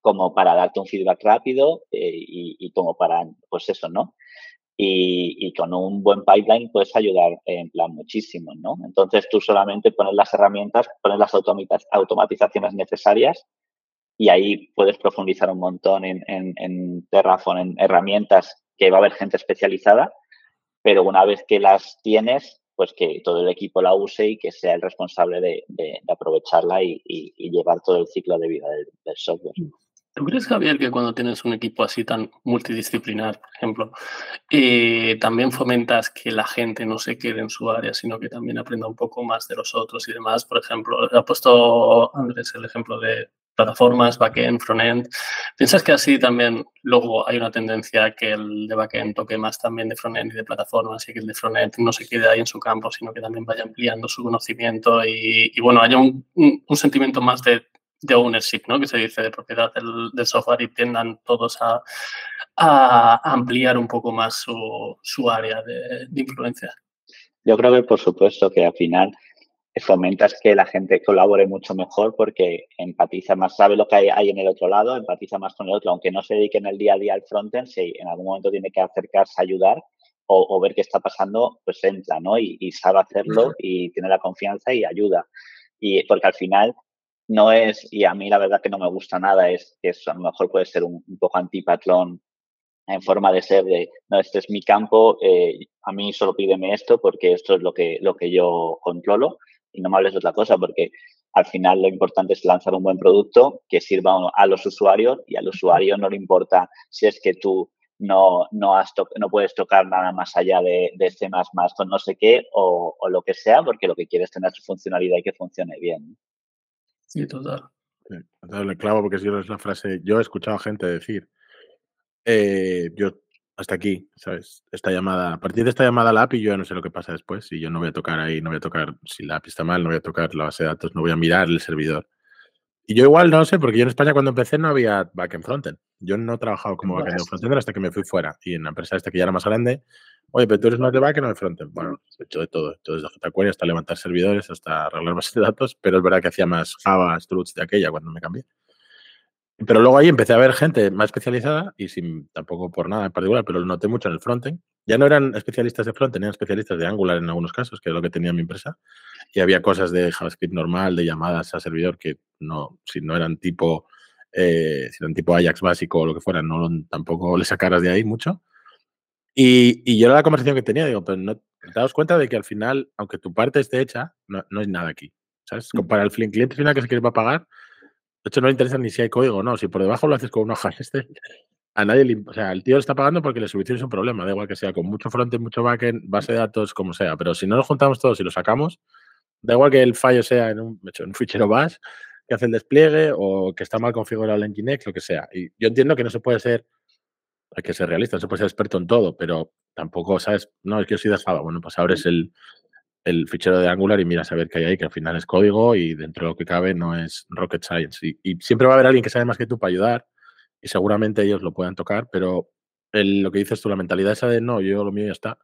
como para darte un feedback rápido eh, y, y, como para, pues eso, ¿no? y, y, con un buen pipeline puedes ayudar en plan muchísimo, ¿no? Entonces tú solamente pones las herramientas, pones las automatizaciones necesarias y ahí puedes profundizar un montón en, en, en Terraform, en herramientas que va a haber gente especializada, pero una vez que las tienes, pues que todo el equipo la use y que sea el responsable de, aprovecharla y, llevar todo el ciclo de vida del software. ¿Tú crees, Javier, que cuando tienes un equipo así tan multidisciplinar, por ejemplo, eh, también fomentas que la gente no se quede en su área, sino que también aprenda un poco más de los otros y demás? Por ejemplo, ha puesto Andrés el ejemplo de plataformas, backend, frontend. ¿Piensas que así también luego hay una tendencia que el de backend toque más también de frontend y de plataformas y que el de frontend no se quede ahí en su campo, sino que también vaya ampliando su conocimiento y, bueno, haya un sentimiento más de de ownership, ¿no? Que se dice de propiedad del, del software y tiendan todos a, a, ampliar un poco más su, su área de, de, influencia. Yo creo que por supuesto que al final fomentas que la gente colabore mucho mejor porque empatiza más, sabe lo que hay, hay en el otro lado, empatiza más con el otro, aunque no se dedique en el día a día al frontend, si en algún momento tiene que acercarse a ayudar o, o ver qué está pasando, pues entra, ¿no? Y, y sabe hacerlo y tiene la confianza y ayuda. Y porque al final no es, y a mí la verdad que no me gusta nada, es que eso a lo mejor puede ser un, un poco antipatrón en forma de ser de, no, este es mi campo, eh, a mí solo pídeme esto porque esto es lo que, lo que yo controlo y no me hables de otra cosa porque al final lo importante es lanzar un buen producto que sirva a los usuarios y al usuario no le importa si es que tú no, no, has no puedes tocar nada más allá de, de C++ con no sé qué o, o, lo que sea porque lo que quieres es tener su funcionalidad y que funcione bien. Sí, total. Sí, le clavo porque si es la frase, yo he escuchado a gente decir, eh, yo hasta aquí, ¿sabes? Esta llamada, a partir de esta llamada a la API yo ya no sé lo que pasa después y yo no voy a tocar ahí, no voy a tocar, si la API está mal, no voy a tocar la base de datos, no voy a mirar el servidor. Y yo igual no sé, porque yo en España cuando empecé no había backend frontend. Yo no he trabajado como backend frontend hasta que me fui fuera. Y en la empresa esta que ya era más grande, oye, pero tú eres más de backend o de frontend. Bueno, he hecho de todo. He hecho desde jQuery hasta levantar servidores, hasta arreglar bases de datos, pero es verdad que hacía más Java, Struts de aquella cuando me cambié. Pero luego ahí empecé a ver gente más especializada y sin tampoco por nada en particular, pero lo noté mucho en el frontend. Ya no eran especialistas de frontend, eran especialistas de Angular en algunos casos, que es lo que tenía mi empresa. Y había cosas de JavaScript normal, de llamadas a servidor que no, si no eran tipo, eh, si eran tipo Ajax básico o lo que fuera, no tampoco le sacaras de ahí mucho. Y, y yo era la conversación que tenía, digo, pero no, te das cuenta de que al final, aunque tu parte esté hecha, no, no hay nada aquí. ¿Sabes? Para el cliente final que se quiere pagar, de hecho, no le interesa ni si hay código no. Si por debajo lo haces con una hoja este, a nadie le, o sea, el tío está pagando porque le soluciones un problema, da igual que sea con mucho frontend, mucho backend, base de datos, como sea, pero si no nos juntamos todos y lo sacamos, da igual que el fallo sea en un, en un fichero bash que hace el despliegue o que está mal configurado el Nginx, lo que sea. Y yo entiendo que no se puede ser, hay que ser realista, no se puede ser experto en todo, pero tampoco, ¿sabes? No, es que yo soy de Java, bueno, pues abres el, el fichero de Angular y miras a ver qué hay ahí, que al final es código y dentro de lo que cabe no es rocket science. Y, siempre va a haber alguien que sabe más que tú para ayudar y seguramente ellos lo puedan tocar, pero lo que dices tú, la mentalidad esa de no, yo lo mío ya está.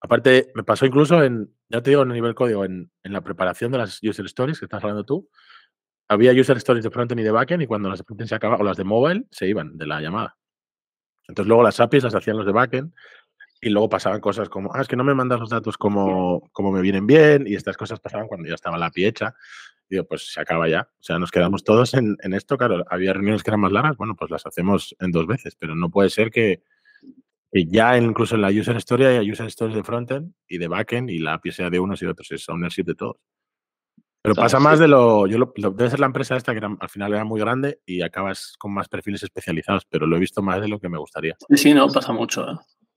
Aparte, me pasó incluso en, ya te digo, en el nivel código, en, en, la preparación de las user stories que estás hablando tú, había user stories de frontend y de backend y cuando las de frontend se acababan, o las de mobile, se iban de la llamada. Entonces luego las APIs las hacían los de backend y luego pasaban cosas como, ah, es que no me mandas los datos como, como me vienen bien y estas cosas pasaban cuando ya estaba la API hecha digo, pues se acaba ya. O sea, nos quedamos todos en, esto. Claro, había reuniones que eran más largas, bueno, pues las hacemos en dos veces, pero no puede ser que, ya incluso en la user story hay user stories de frontend y de backend y la API sea de unos y de otros, es ownership de todos. Pero pasa más de lo, yo lo, debe ser la empresa esta que al final era muy grande y acabas con más perfiles especializados, pero lo he visto más de lo que me gustaría. Sí, sí, no, pasa mucho. ¿eh?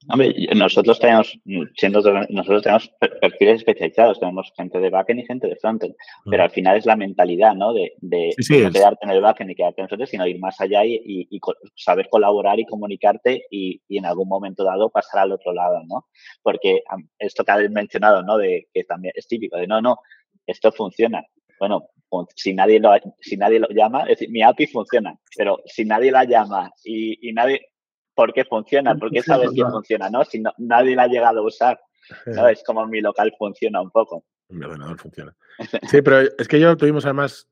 Hombre, nosotros tenemos, siendo, nosotros tenemos perfiles especializados, tenemos gente de backend y gente de frontend, pero al final es la mentalidad, ¿no? De, de, no quedarte en el backend y quedarte en nosotros, sino ir más allá y, y, saber colaborar y comunicarte y, y, en algún momento dado pasar al otro lado, ¿no? Porque esto que habéis mencionado, ¿no? De que también es típico, de no, no, esto funciona. Bueno, si nadie lo, si nadie lo llama, es decir, mi API funciona, pero si nadie la llama y, y nadie, por qué funciona, por qué sabes que funciona, ¿no? Si nadie la ha llegado a usar, ¿no? Es como mi local funciona un poco. Mi ordenador funciona. [laughs] Sí, pero es que yo tuvimos además,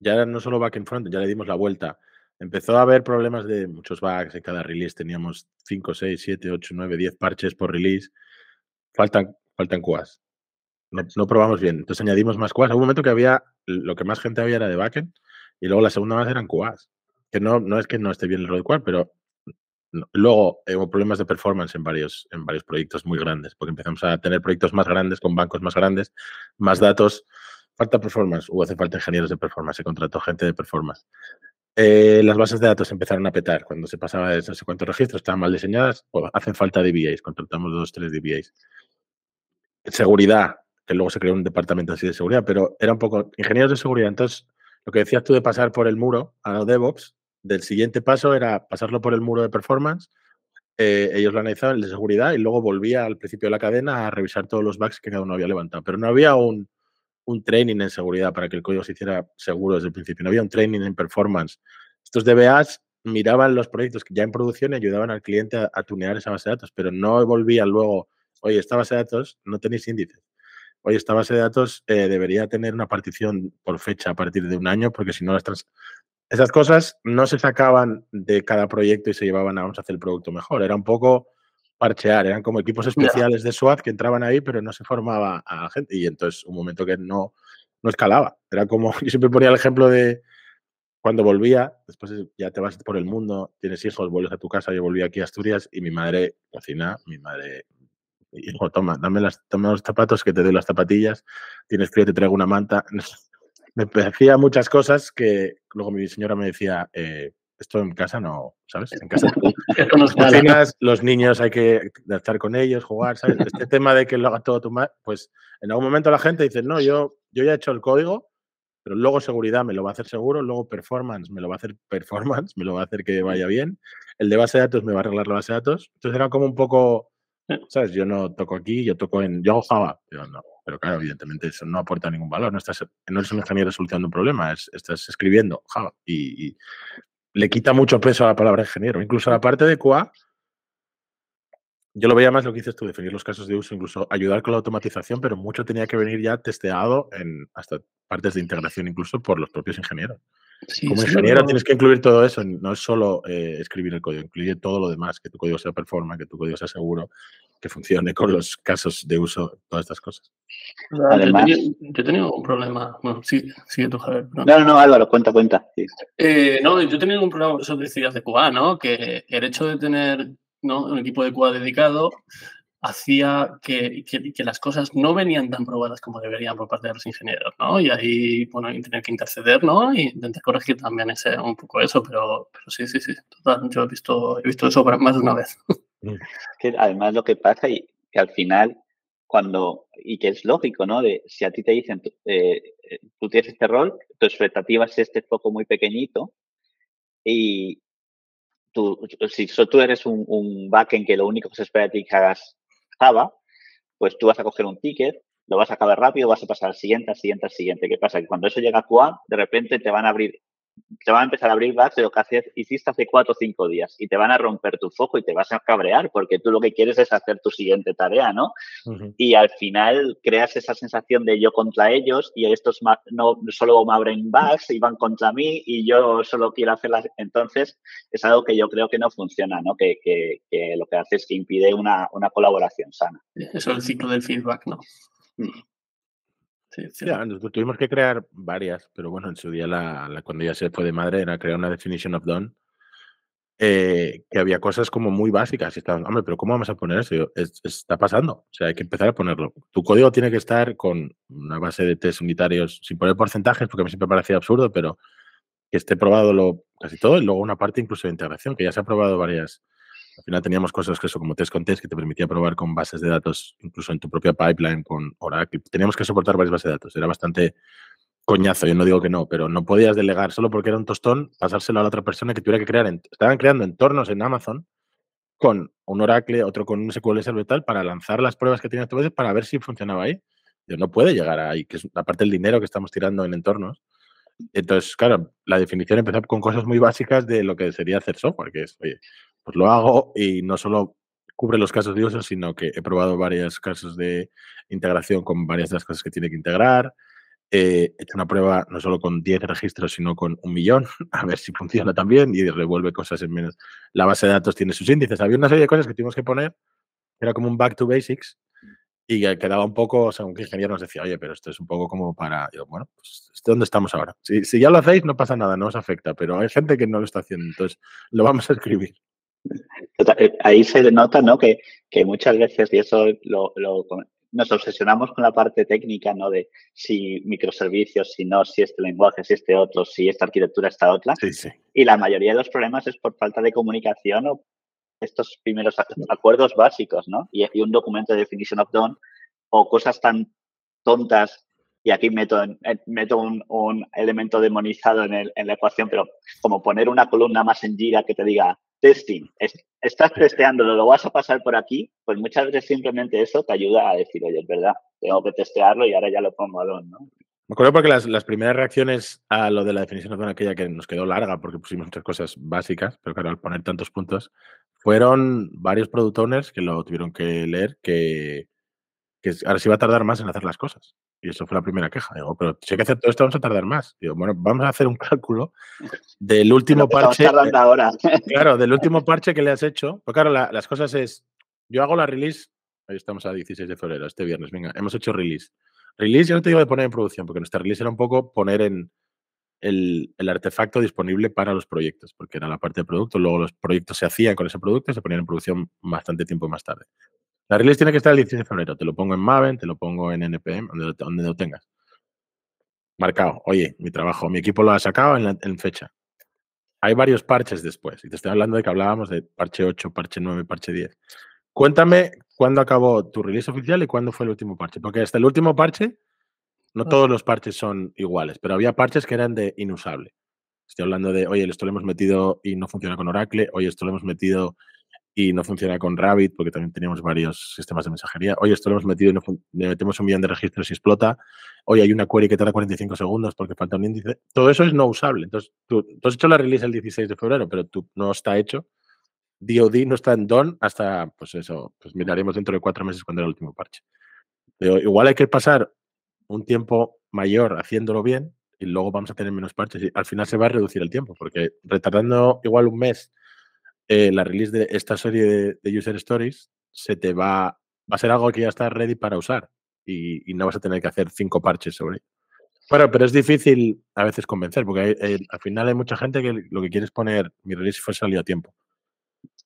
ya no solo back and front, ya le dimos la vuelta. Empezó a haber problemas de muchos bugs en cada release. Teníamos 5, 6, 7, 8, 9, 10 parches por release. Faltan, faltan QAs. No, probamos bien. Entonces añadimos más QAs. Hubo un momento que había, lo que más gente había era de backend y luego la segunda más eran QAs. Que no, no es que no esté bien el road pero Luego eh, hubo problemas de performance en varios, en varios proyectos muy grandes, porque empezamos a tener proyectos más grandes, con bancos más grandes, más datos. Falta performance, hubo hace falta ingenieros de performance, se contrató gente de performance. Eh, las bases de datos empezaron a petar cuando se pasaba de no sé cuántos registros, estaban mal diseñadas, pues hacen falta DBAs, contratamos dos, tres DBAs. Seguridad, que luego se creó un departamento así de seguridad, pero era un poco ingenieros de seguridad. Entonces, lo que decías tú de pasar por el muro a DevOps, del siguiente paso era pasarlo por el muro de performance. Eh, ellos lo analizaban, el de seguridad, y luego volvía al principio de la cadena a revisar todos los bugs que cada uno había levantado. Pero no había un, un training en seguridad para que el código se hiciera seguro desde el principio. No había un training en performance. Estos DBAs miraban los proyectos que ya en producción y ayudaban al cliente a, tunear esa base de datos, pero no volvían luego, oye, esta base de datos no tenéis índices. Oye, esta base de datos eh, debería tener una partición por fecha a partir de un año, porque si no las trans esas cosas no se sacaban de cada proyecto y se llevaban a vamos a hacer el producto mejor. Era un poco parchear, eran como equipos especiales de SWAT que entraban ahí, pero no se formaba a la gente. Y entonces un momento que no, no escalaba. Era como, [laughs] yo siempre ponía el ejemplo de cuando volvía, después ya te vas por el mundo, tienes hijos, vuelves a tu casa, yo volví aquí a Asturias y mi madre cocina, mi madre hijo, toma, dame, las, toma los zapatos que te doy las zapatillas, tienes frío, te traigo una manta. [laughs] me decía muchas cosas que luego mi señora me decía, eh, esto en casa no, ¿sabes? En casa [laughs] los niños hay que estar con ellos, jugar, ¿sabes? [laughs] Este tema de que lo haga todo tu madre, pues en algún momento la gente dice, no, yo, yo ya he hecho el código, pero luego seguridad me lo va a hacer seguro, luego performance me lo va a hacer performance, me lo va a hacer que vaya bien, el de base de datos me va a arreglar la base de datos. Entonces era como un poco, ¿sabes? Yo no toco aquí, yo toco en, yo hago Java, pero claro, evidentemente eso no aporta ningún valor. No, estás, no eres un ingeniero solucionando un problema, estás escribiendo Java y, le quita mucho peso a la palabra ingeniero. Incluso la parte de QA, yo lo veía más lo que dices tú, definir los casos de uso, incluso ayudar con la automatización, pero mucho tenía que venir ya testeado en hasta partes de integración, incluso por los propios ingenieros. Como ingeniero tienes que incluir todo eso, no es solo eh, escribir el código, incluye todo lo demás, que tu código sea performance, que tu código sea seguro, que funcione con los casos de uso, todas estas cosas. Además, yo, he tenido un problema. Bueno, sí, sigue tú, Javier. No, no, no, Álvaro, cuenta, cuenta. Eh, no, yo he tenido un problema, eso decías de QA, ¿no? Que el hecho de tener ¿no? un equipo de QA dedicado hacía que, que, las cosas no venían tan probadas como deberían por parte de los ingenieros, ¿no? Y ahí, bueno, tener que interceder, ¿no? Y intentar corregir también ese, un poco eso, pero, pero sí, sí, sí, total, yo he visto, he visto eso más de una vez. Mm. Que además lo que pasa y que al final, cuando, y que es lógico, ¿no? De si a ti te dicen, eh, eh, tú tienes este rol, tu expectativa es este foco muy pequeñito y, Tú, si tú eres un, un backend que lo único que se espera de ti que hagas Pues tú vas a coger un ticket, lo vas a acabar rápido, vas a pasar al siguiente, al siguiente, al siguiente. ¿Qué pasa? Que cuando eso llega a QA, de repente te van a abrir te van a empezar a abrir bugs de lo que haces, hiciste hace cuatro o cinco días y te van a romper tu foco y te vas a cabrear porque tú lo que quieres es hacer tu siguiente tarea, ¿no? Y al final creas esa sensación de yo contra ellos y estos no solo me abren bugs y van contra mí y yo solo quiero hacerlas. Entonces, es algo que yo creo que no funciona, ¿no? Que, lo que hace es que impide una, colaboración sana. Eso es el ciclo del feedback, ¿no? Mm. Sí, tuvimos que crear varias, pero bueno, en su día, la, cuando ya se fue de madre, era crear una definition of done, eh, que había cosas como muy básicas. Y estaban, hombre, pero ¿cómo vamos a poner eso? está pasando. O sea, hay que empezar a ponerlo. Tu código tiene que estar con una base de test unitarios, sin poner porcentajes, porque a mí siempre parecía absurdo, pero que esté probado lo, casi todo, y luego una parte incluso de integración, que ya se ha probado varias, al final teníamos cosas que eso, como test con test, que te permitía probar con bases de datos, incluso en tu propia pipeline con Oracle. Teníamos que soportar varias bases de datos. Era bastante coñazo, yo no digo que no, pero no podías delegar solo porque era un tostón, pasárselo a la otra persona que tuviera que crear. estaban creando entornos en Amazon con un Oracle, otro con un SQL Server tal, para lanzar las pruebas que tienes tu veces para ver si funcionaba ahí. No puede llegar ahí, que es aparte del dinero que estamos tirando en entornos. Entonces, claro, la definición empezó con cosas muy básicas de lo que sería hacer software, que es, oye, pues lo hago y no solo cubre los casos de uso, sino que he probado varios casos de integración con varias de las cosas que tiene que integrar. he hecho una prueba no solo con 10 registros, sino con un millón, [laughs] a ver si funciona también y revuelve cosas en menos. La base de datos tiene sus índices. Había una serie de cosas que tuvimos que poner, era como un back to basics, y quedaba un poco, según que el ingeniero nos decía, oye, pero esto es un poco como para, bueno, pues, ¿dónde estamos ahora? Si, si ya lo hacéis, no pasa nada, no os afecta, pero hay gente que no lo está haciendo, entonces lo vamos a escribir. Eh, ahí se nota, ¿no? Que, que muchas veces, y eso lo, nos obsesionamos con la parte técnica, ¿no? De si microservicios, si no, si este lenguaje, si este otro, si esta arquitectura, esta otra. Sí, sí. Y la mayoría de los problemas es por falta de comunicación o estos primeros acuerdos básicos, ¿no? Y, un documento de definition of done o cosas tan tontas y aquí meto, meto un, un, elemento demonizado en, el, en, la ecuación, pero como poner una columna más en gira que te diga testing, estás testeándolo, lo vas a pasar por aquí, pues muchas veces simplemente eso te ayuda a decir, oye, es verdad, tengo que testearlo y ahora ya lo pongo a don, ¿no? Me acuerdo porque las, las, primeras reacciones a lo de la definición de zona, aquella que nos quedó larga porque pusimos muchas cosas básicas, pero claro, al poner tantos puntos, fueron varios product owners que lo tuvieron que leer, que, que ahora sí va a tardar más en hacer las cosas. Y eso fue la primera queja. Digo, pero si hay que hacer todo esto, vamos a tardar más. Digo, bueno, vamos a hacer un [laughs] cálculo del último parche. Ahora. [laughs] Claro, del [laughs] último parche que le has hecho. Pues claro, las cosas es, yo hago la release, ahí estamos a 16 de febrero, este viernes, venga, hemos hecho release. Release, yo no te digo de poner en producción, porque nuestra release era un poco poner en el, el, artefacto disponible para los proyectos, porque era la parte de producto, luego los proyectos se hacían con ese producto y se ponían en producción bastante tiempo más tarde. La release tiene que estar el 16 de febrero. Te lo pongo en Maven, te lo pongo en NPM, donde, lo tengas. Marcado. Oye, mi trabajo, mi equipo lo ha sacado en, fecha. Hay varios parches después. Y te estoy hablando de que hablábamos de parche 8, parche 9, parche 10. Cuéntame cuándo acabó tu release oficial y cuándo fue el último parche. Porque hasta el último parche, no todos los parches son iguales, pero había parches que eran de inusable. Estoy hablando de, oye, esto lo hemos metido y no funciona con Oracle, oye, esto lo hemos metido y no funciona con Rabbit porque también teníamos varios sistemas de mensajería. Oye, esto lo hemos metido y no metemos un millón de registros y explota. Oye, hay una query que tarda 45 segundos porque falta un índice. Todo eso es no usable. Entonces, tú, has hecho la release el 16 de febrero, pero tú no está hecho. DOD no está en DON hasta, pues eso, pues miraremos dentro de cuatro meses cuando era el último parche. Pero igual hay que pasar un tiempo mayor haciéndolo bien y luego vamos a tener menos parches. Y al final se va a reducir el tiempo porque retardando igual un mes eh, la release de esta serie de, User Stories se te va, va a ser algo que ya está ready para usar y, no vas a tener que hacer cinco parches sobre ello. Bueno, pero es difícil a veces convencer, porque al final hay mucha gente que lo que quiere es poner mi release fue salido a tiempo.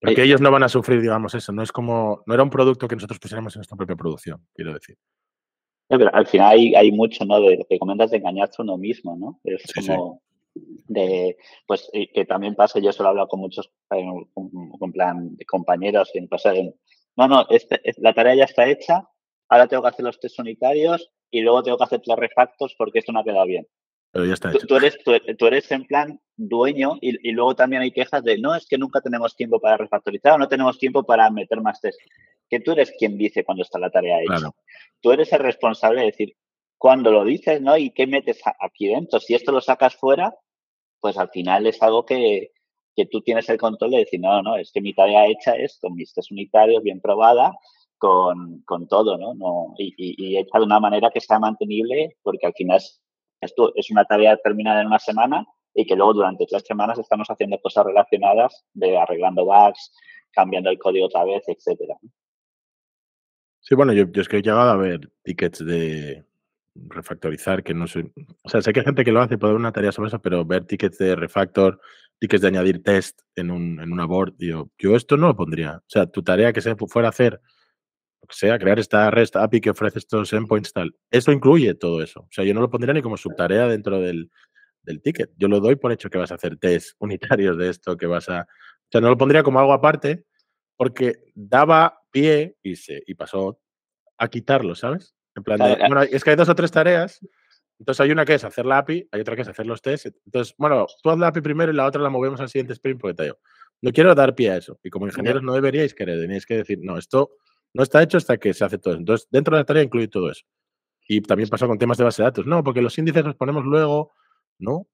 Porque ellos no van a sufrir, digamos, eso. No es como, no era un producto que nosotros pusiéramos en nuestra propia producción, quiero decir. pero al final hay, hay mucho, ¿no? De lo que comentas de engañarse a uno mismo, ¿no? Es como de, pues, que también pasa, yo solo he hablado con muchos, con, plan, de compañeros, que pasa, no, no, este, la tarea ya está hecha, ahora tengo que hacer los test unitarios y luego tengo que hacer los refactos porque esto no ha quedado bien. Pero ya está hecho. Tú, eres, tú, eres en plan dueño y, luego también hay quejas de no, es que nunca tenemos tiempo para refactorizar o no tenemos tiempo para meter más test. Que tú eres quien dice cuando está la tarea hecha. Tú eres el responsable de decir cuando lo dices, ¿no? Y qué metes aquí dentro. Si esto lo sacas fuera, pues al final es algo que, que tú tienes el control de decir, no, no, es que mi tarea hecha es con mis test unitarios bien probada, con, con todo, ¿no? no y, hecha de una manera que sea mantenible, porque al final esto es una tarea terminada en una semana y que luego durante tres semanas estamos haciendo cosas relacionadas de arreglando bugs, cambiando el código otra vez, etcétera. Sí, bueno, yo, yo es que he llegado a ver tickets de refactorizar, que no sé. O sea, sé que hay gente que lo hace, puede haber una tarea sobre eso, pero ver tickets de refactor, tickets de añadir test en, un, en una board, yo, yo esto no lo pondría. O sea, tu tarea que se fuera a hacer lo que sea, crear esta REST API que ofrece estos endpoints tal. Esto incluye todo eso. O sea, yo no lo pondría ni como subtarea dentro del, del ticket. Yo lo doy por hecho que vas a hacer test [laughs] unitarios de esto, que vas a... O sea, no lo pondría como algo aparte porque daba pie y, se, y pasó a quitarlo, ¿sabes? En plan de, bueno, es que hay dos o tres tareas. Entonces hay una que es hacer la API, hay otra que es hacer los tests. Entonces, bueno, tú haz la API primero y la otra la movemos al siguiente sprint porque te digo, no quiero dar pie a eso. Y como ingenieros no deberíais querer, tenéis que decir, no, esto no está hecho hasta que se hace todo. Entonces, dentro de la tarea incluye todo eso. Y también pasa con temas de base de datos. No, porque los índices los ponemos luego. No.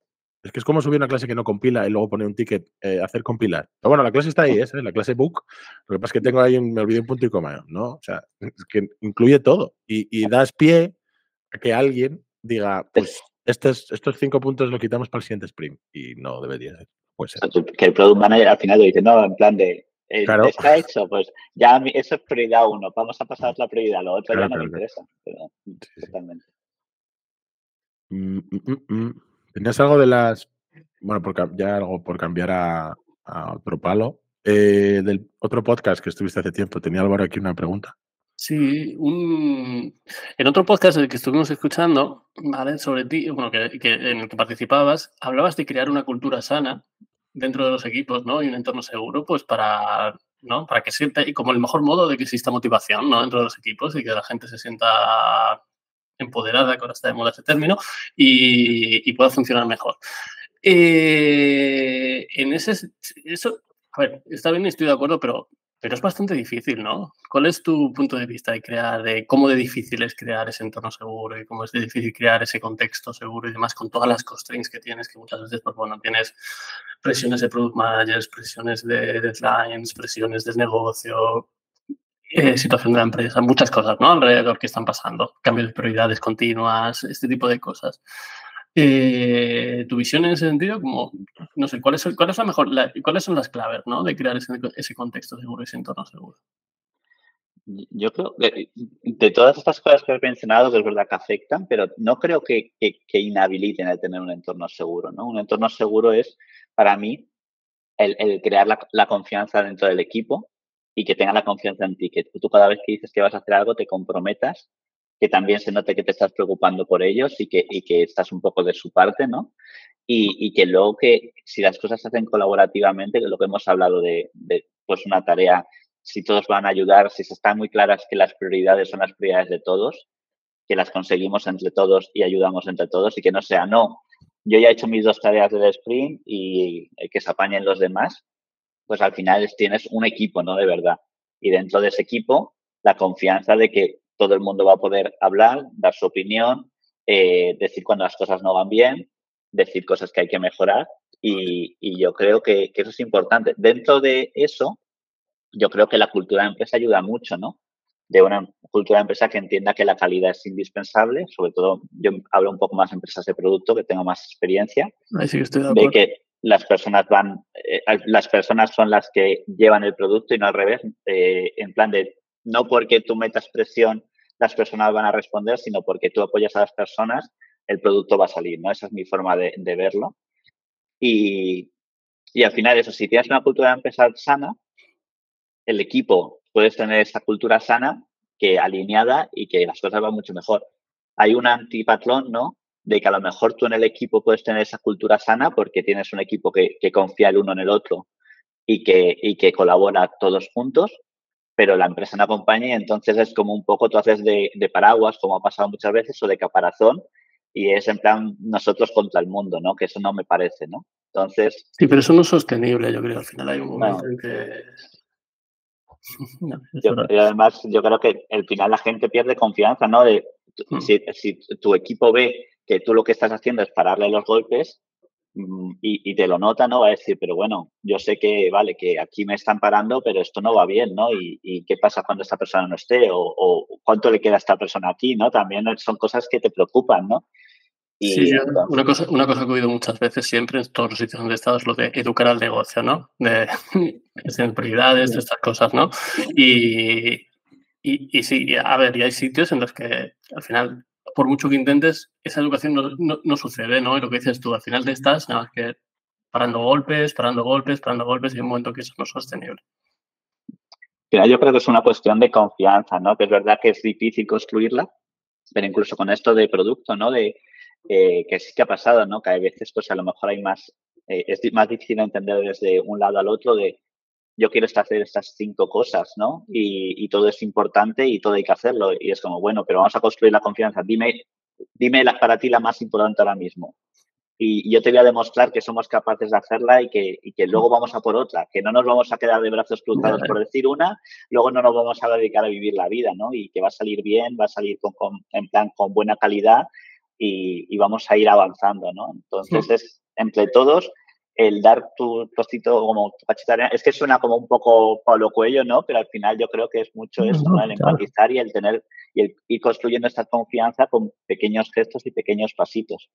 Es que es como subir una clase que no compila y luego poner un ticket, eh, hacer compilar. Pero bueno, la clase está ahí, es ¿eh? la clase book. Lo que pasa es que tengo ahí, un, me olvidé un punto y coma, ¿no? O sea, es que incluye todo. Y, das pie a que alguien diga, pues estos, estos cinco puntos lo quitamos para el siguiente sprint. Y no debería ser. Que el product manager al final lo dice, no, en plan de, eh, está hecho, pues ya eso es prioridad uno. Vamos a pasar a la prioridad, lo otro ya no me interesa. Totalmente. Mm, mm, mm, ¿Tenías algo de las. Bueno, por, ya algo por cambiar a, otro palo. Eh, del otro podcast que estuviste hace tiempo, tenía Álvaro aquí una pregunta. Sí, un... en otro podcast que estuvimos escuchando, ¿vale? Sobre ti, bueno, que, en el que participabas, hablabas de crear una cultura sana dentro de los equipos, ¿no? Y un entorno seguro, pues para, ¿no? Para que sienta, y como el mejor modo de que exista motivación, ¿no? Dentro de los equipos y que la gente se sienta empoderada, que ahora está de moda ese término, y, pueda funcionar mejor. Eh, en ese, eso, a ver, está bien, estoy de acuerdo, pero pero es bastante difícil, ¿no? ¿Cuál es tu punto de vista de crear, de cómo de difícil es crear ese entorno seguro y cómo es de difícil crear ese contexto seguro y demás con todas las constraints que tienes, que muchas veces, pues bueno, tienes presiones de product managers, presiones de deadlines, presiones de negocio, eh, situación de la empresa, muchas cosas, ¿no? Alrededor que están pasando, cambio de prioridades continuas, este tipo de cosas. Eh, tu visión en ese sentido, como, no sé, ¿cuál es, cuál es la mejor, cuáles son las claves ¿no? de crear ese, ese contexto seguro, ese entorno seguro? Yo creo que de todas estas cosas que has mencionado, que es verdad que afectan, pero no creo que, que, inhabiliten el tener un entorno seguro. ¿no? Un entorno seguro es, para mí, el, el crear la, la, confianza dentro del equipo y que tenga la confianza en ti. Que tú cada vez que dices que vas a hacer algo te comprometas que también se note que te estás preocupando por ellos y que, y que estás un poco de su parte, ¿no? Y, y, que luego que si las cosas se hacen colaborativamente, que lo que hemos hablado de, pues una tarea, si todos van a ayudar, si se están muy claras que las prioridades son las prioridades de todos, que las conseguimos entre todos y ayudamos entre todos y que no sea, no, yo ya he hecho mis dos tareas del sprint y que se apañen los demás, pues al final tienes un equipo, ¿no? De verdad. Y dentro de ese equipo, la confianza de que todo el mundo va a poder hablar, dar su opinión, eh, decir cuando las cosas no van bien, decir cosas que hay que mejorar y, yo creo que, eso es importante. Dentro de eso, yo creo que la cultura de empresa ayuda mucho, ¿no? De una cultura de empresa que entienda que la calidad es indispensable, sobre todo yo hablo un poco más de empresas de producto que tengo más experiencia, sí estoy de, de que las personas van, eh, las personas son las que llevan el producto y no al revés, eh, en plan de no porque tú metas presión las personas van a responder, sino porque tú apoyas a las personas, el producto va a salir, ¿no? Esa es mi forma de, verlo. Y, al final eso, si tienes una cultura de empresa sana, el equipo puedes tener esa cultura sana que alineada y que las cosas van mucho mejor. Hay un antipatrón, ¿no? De que a lo mejor tú en el equipo puedes tener esa cultura sana porque tienes un equipo que, confía el uno en el otro y que, y que colabora todos juntos, pero la empresa no acompaña y entonces es como un poco, tú haces de, de, paraguas, como ha pasado muchas veces, o de caparazón, y es en plan nosotros contra el mundo, ¿no? Que eso no me parece, ¿no? Entonces... Sí, pero eso no es sostenible, yo creo. Al final hay un momento en que... [laughs] y además, yo creo que al final la gente pierde confianza, ¿no? De. Si, si, tu equipo ve que tú lo que estás haciendo es pararle los golpes, Mm, y, te lo nota, ¿no? Va a decir, pero bueno, yo sé que, vale, que aquí me están parando, pero esto no va bien, ¿no? ¿Y, qué pasa cuando esta persona no esté? O, cuánto le queda a esta persona aquí, ¿no? También son cosas que te preocupan, ¿no? Y sí, una, cosa, una cosa que he oído muchas veces siempre en todos los sitios donde he estado es lo de educar al negocio, ¿no? De gestión prioridades, [laughs] de estas cosas, ¿no? Y, y, y sí, a ver, y hay sitios en los que al final por mucho que intentes, esa educación no, sucede, ¿no? Y lo que dices tú, al final te estás nada más que parando golpes, parando golpes, parando golpes y un momento que eso no es sostenible. yo creo que es una cuestión de confianza, ¿no? Que es verdad que es difícil construirla, pero incluso con esto de producto, ¿no? De eh, que sí que ha pasado, ¿no? Que a veces, pues a lo mejor hay más, eh, es más difícil entender desde un lado al otro de yo quiero hacer estas cinco cosas, ¿no? Y, todo es importante y todo hay que hacerlo. Y es como, bueno, pero vamos a construir la confianza. Dime, dime la, para ti la más importante ahora mismo. Y, yo te voy a demostrar que somos capaces de hacerla y que, que luego vamos a por otra, que no nos vamos a quedar de brazos cruzados por decir una, luego no nos vamos a dedicar a vivir la vida, ¿no? Y que va a salir bien, va a salir con, en plan con buena calidad y, vamos a ir avanzando, ¿no? Entonces, es entre todos el dar tu trocito como tu es que suena como un poco Pablo Cuello, ¿no? Pero al final yo creo que es mucho eso, ¿no? El empatizar y el tener y el ir construyendo esta confianza con pequeños gestos y pequeños pasitos.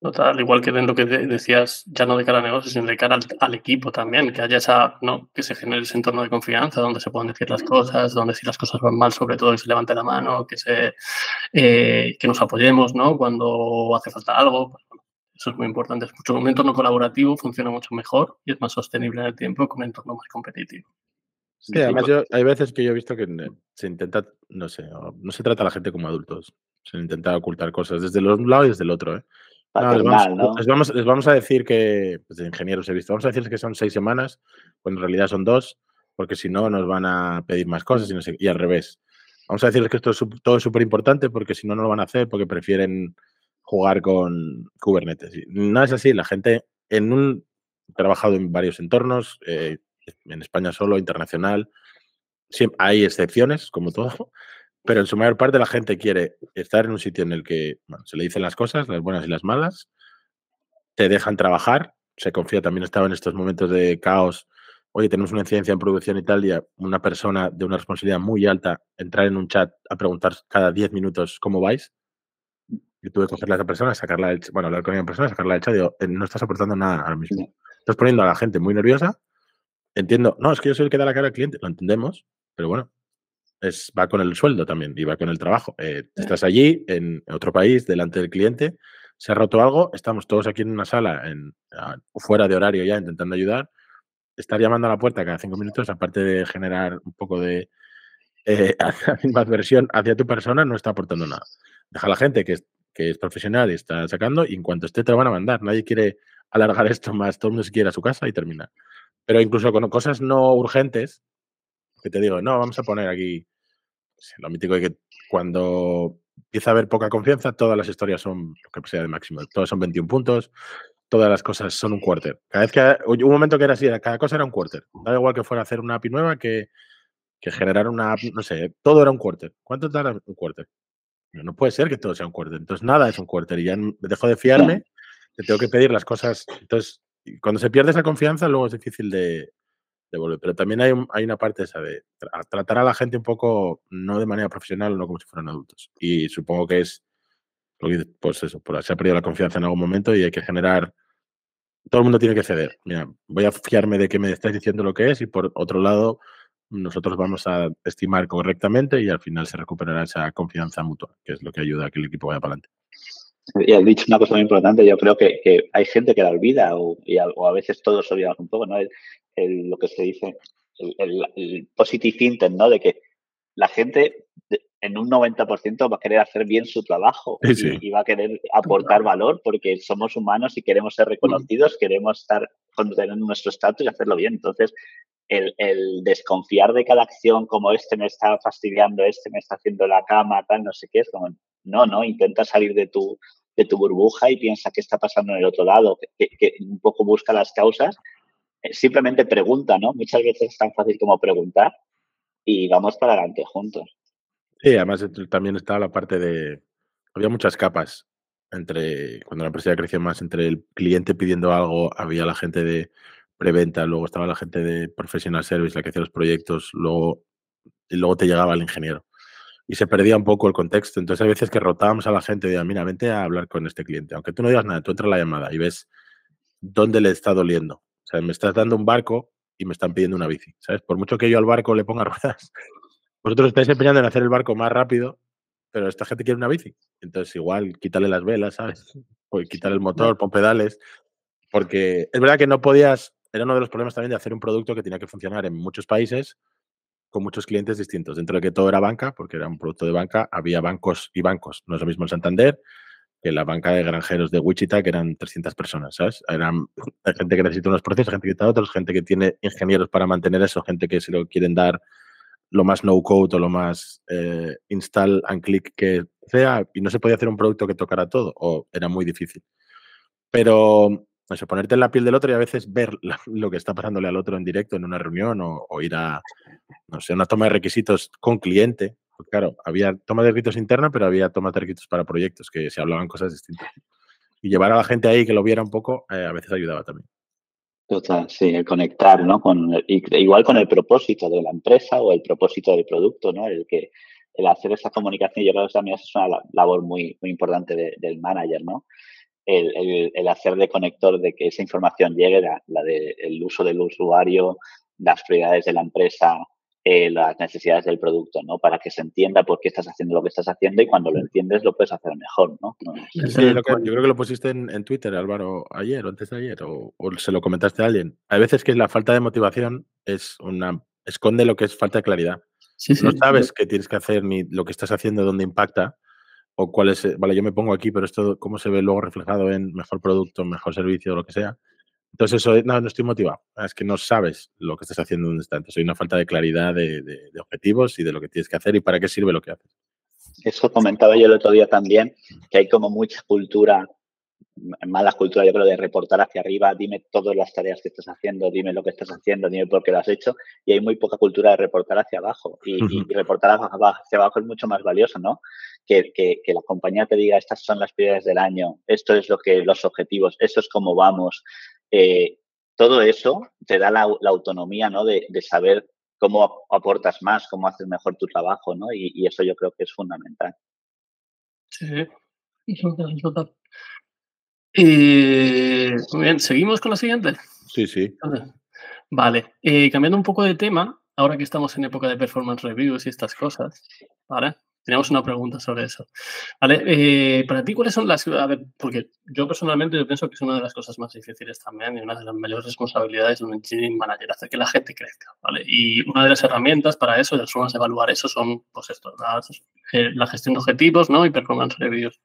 Total, igual que dentro que decías, ya no de cara al negocio, sino de cara al, equipo también, que haya esa, ¿no? Que se genere ese entorno de confianza donde se puedan decir las cosas, donde si las cosas van mal, sobre todo que se levante la mano, que se eh, que nos apoyemos, ¿no? Cuando hace falta algo, pues, eso es muy importante. Es mucho, un entorno colaborativo funciona mucho mejor y es más sostenible en el tiempo que un entorno más competitivo. Sí, además yo, hay veces que yo he visto que se intenta, no sé, no se trata a la gente como adultos. Se intenta ocultar cosas desde un lado y desde el otro. ¿eh? les, vamos, les, vamos, a decir que, pues de ingenieros he visto, vamos a decirles que son seis semanas, cuando en realidad son dos, porque si no nos van a pedir más cosas y, no sé, y al revés. Vamos a decirles que esto es todo es súper importante porque si no, no lo van a hacer porque prefieren jugar con Kubernetes. No es así, la gente en un he trabajado en varios entornos, eh, en España solo, internacional. Siempre, hay excepciones, como todo, [laughs] pero en su mayor parte la gente quiere estar en un sitio en el que se le dicen las cosas, las buenas y las malas, te dejan trabajar, se confía, también estaba en estos momentos de caos, oye, tenemos una incidencia en producción y tal, una persona de una responsabilidad muy alta entrar en un chat a preguntar cada 10 minutos cómo vais, y tuve que cogerle a esa persona, sacarla del, bueno, hablar con esa persona, sacarla del chat digo, eh, no estás aportando nada ahora mismo. Estás poniendo a la gente muy nerviosa. Entiendo, no, es que yo soy el que da la cara al cliente, lo entendemos, pero bueno, es, va con el sueldo también y va con el trabajo. Eh, estás allí, en otro país, delante del cliente, se ha roto algo, estamos todos aquí en una sala, en, fuera de horario ya, intentando ayudar. Estar llamando a la puerta cada cinco minutos, aparte de generar un poco de eh, [laughs] adversión hacia tu persona, no está aportando nada. Deja a la gente que, que es profesional y está sacando, y en cuanto esté te lo van a mandar. Nadie quiere alargar [laughs] esto más, todo el mundo se quiere a su casa y terminar. Pero incluso con cosas no urgentes, que te digo, no, vamos a poner aquí lo mítico de que cuando empieza a haber poca confianza, todas las historias son lo que sea de máximo. Todas son 21 puntos, todas las cosas son un quarter. Cada vez que un momento que era así, cada cosa era un quarter. Da igual que fuera a hacer una API nueva que, que generar una no sé, todo era un quarter. ¿Cuánto tarda un quarter? No puede ser que todo sea un quarter. Entonces, nada es un quarter y ya dejo de fiarme, te tengo que pedir las cosas. Entonces, cuando se pierde esa confianza, luego es difícil de, volver. Pero también hay, hay una parte esa de tratar a la gente un poco, no de manera profesional, no como si fueran adultos. Y supongo que es, pues eso, se ha perdido la confianza en algún momento y hay que generar. Todo el mundo tiene que ceder. Mira, voy a fiarme de que me estáis diciendo lo que es y por otro lado, nosotros vamos a estimar correctamente y al final se recuperará esa confianza mutua, que es lo que ayuda a que el equipo vaya para adelante. Y has dicho una cosa muy importante, yo creo que, hay gente que la olvida o, a, veces todos olvidamos un poco, ¿no? lo que se dice, el, positive intent, ¿no? De que la gente en un 90% va a querer hacer bien su trabajo Y, va a querer aportar valor porque somos humanos y queremos ser reconocidos, queremos estar tener nuestro estatus y hacerlo bien. Entonces, el, desconfiar de cada acción como este me está fastidiando, este me está haciendo la cama, tal, no sé qué, es como, no, no, intenta salir de tu, de tu burbuja y piensa qué está pasando en el otro lado, que, un poco busca las causas eh, simplemente pregunta, ¿no? Muchas veces es tan fácil como preguntar y vamos para adelante juntos. Sí, además también está la parte de... Había muchas capas entre, cuando la empresa creció más, entre el cliente pidiendo algo, había la gente de preventa, luego estaba la gente de professional service, la que hacía los proyectos, luego, y luego te llegaba el ingeniero. Y se perdía un poco el contexto. Entonces, hay veces que rotábamos a la gente y decíamos, mira, vente a hablar con este cliente. Aunque tú no digas nada, tú entras la llamada y ves dónde le está doliendo o sea, me estás dando un barco y me están pidiendo una bici, ¿sabes? Por mucho que yo al barco le ponga [laughs] ruedas, vosotros estáis empeñando en hacer el barco más rápido, pero esta gente quiere una bici. Entonces, igual, quítale las velas, ¿sabes? [laughs] O quitar el motor, pon pedales. Porque es verdad que no podías, era uno de los problemas también de hacer un producto que tenía que funcionar en muchos países con muchos clientes distintos. Dentro de que todo era banca, porque era un producto de banca, había bancos y bancos. No es lo mismo en Santander, que la banca de granjeros de Wichita, que eran 300 personas, ¿sabes? Eran [laughs] gente que necesita unos procesos, gente que necesita otros, gente que tiene ingenieros para mantener eso, gente que se lo quieren dar lo más no-code o lo más eh, install and click que sea, y no se podía hacer un producto que tocara todo, o era muy difícil. Pero, no sé, ponerte en la piel del otro y a veces ver lo que está pasándole al otro en directo en una reunión o, o ir a, no sé, una toma de requisitos con cliente, pues claro, había toma de requisitos interna, pero había toma de requisitos para proyectos que se hablaban cosas distintas. Y llevar a la gente ahí que lo viera un poco, eh, a veces ayudaba también. Total, sí, el conectar, ¿no? Con, igual con el propósito de la empresa o el propósito del producto, ¿no? El que el hacer esa comunicación, yo creo que también es una labor muy, muy importante del manager, ¿no? El, el, hacer de conector de que esa información llegue, la, la del uso del usuario, las prioridades de la empresa, eh, las necesidades del producto, ¿no? Para que se entienda por qué estás haciendo lo que estás haciendo y cuando lo entiendes lo puedes hacer mejor, ¿no? yo creo que lo pusiste en, Twitter, Álvaro, ayer o antes de ayer, o, se lo comentaste a alguien. Hay veces que la falta de motivación es una esconde lo que es falta de claridad. no sabes qué tienes que hacer ni lo que estás haciendo, dónde impacta o cuál es, vale, yo me pongo aquí, pero esto cómo se ve luego reflejado en mejor producto, mejor servicio, lo que sea. Entonces, eso, no, no estoy motivado. Es que no sabes lo que estás haciendo en un instante. Hay una falta de claridad de, objetivos y de lo que tienes que hacer y para qué sirve lo que haces. Eso comentaba yo el otro día también, que hay como mucha cultura, mala cultura, yo creo, de reportar hacia arriba, dime todas las tareas que estás haciendo, dime lo que estás haciendo, dime por qué lo has hecho, y hay muy poca cultura de reportar hacia abajo. Y, reportar hacia abajo es mucho más valioso, ¿no? Que, que, que, la compañía te diga, estas son las prioridades del año, esto es lo que, los objetivos, eso es cómo vamos, eh, todo eso te da la, autonomía ¿no? de, saber cómo aportas más, cómo haces mejor tu trabajo, ¿no? Y, eso yo creo que es fundamental. Sí, total, muy bien, ¿seguimos con la siguiente? Sí, sí. Vale, eh, cambiando un poco de tema, ahora que estamos en época de performance reviews y estas cosas, ¿vale? Tenemos una pregunta sobre eso. Vale, eh, para ti, ¿cuáles son las... A ver, porque yo personalmente yo pienso que es una de las cosas más difíciles también y una de las mayores responsabilidades de un engineering manager, hacer que la gente crezca, ¿vale? Y una de las herramientas para eso, de las formas de evaluar eso son, pues esto, eh, la gestión de objetivos, ¿no? Y performance reviews.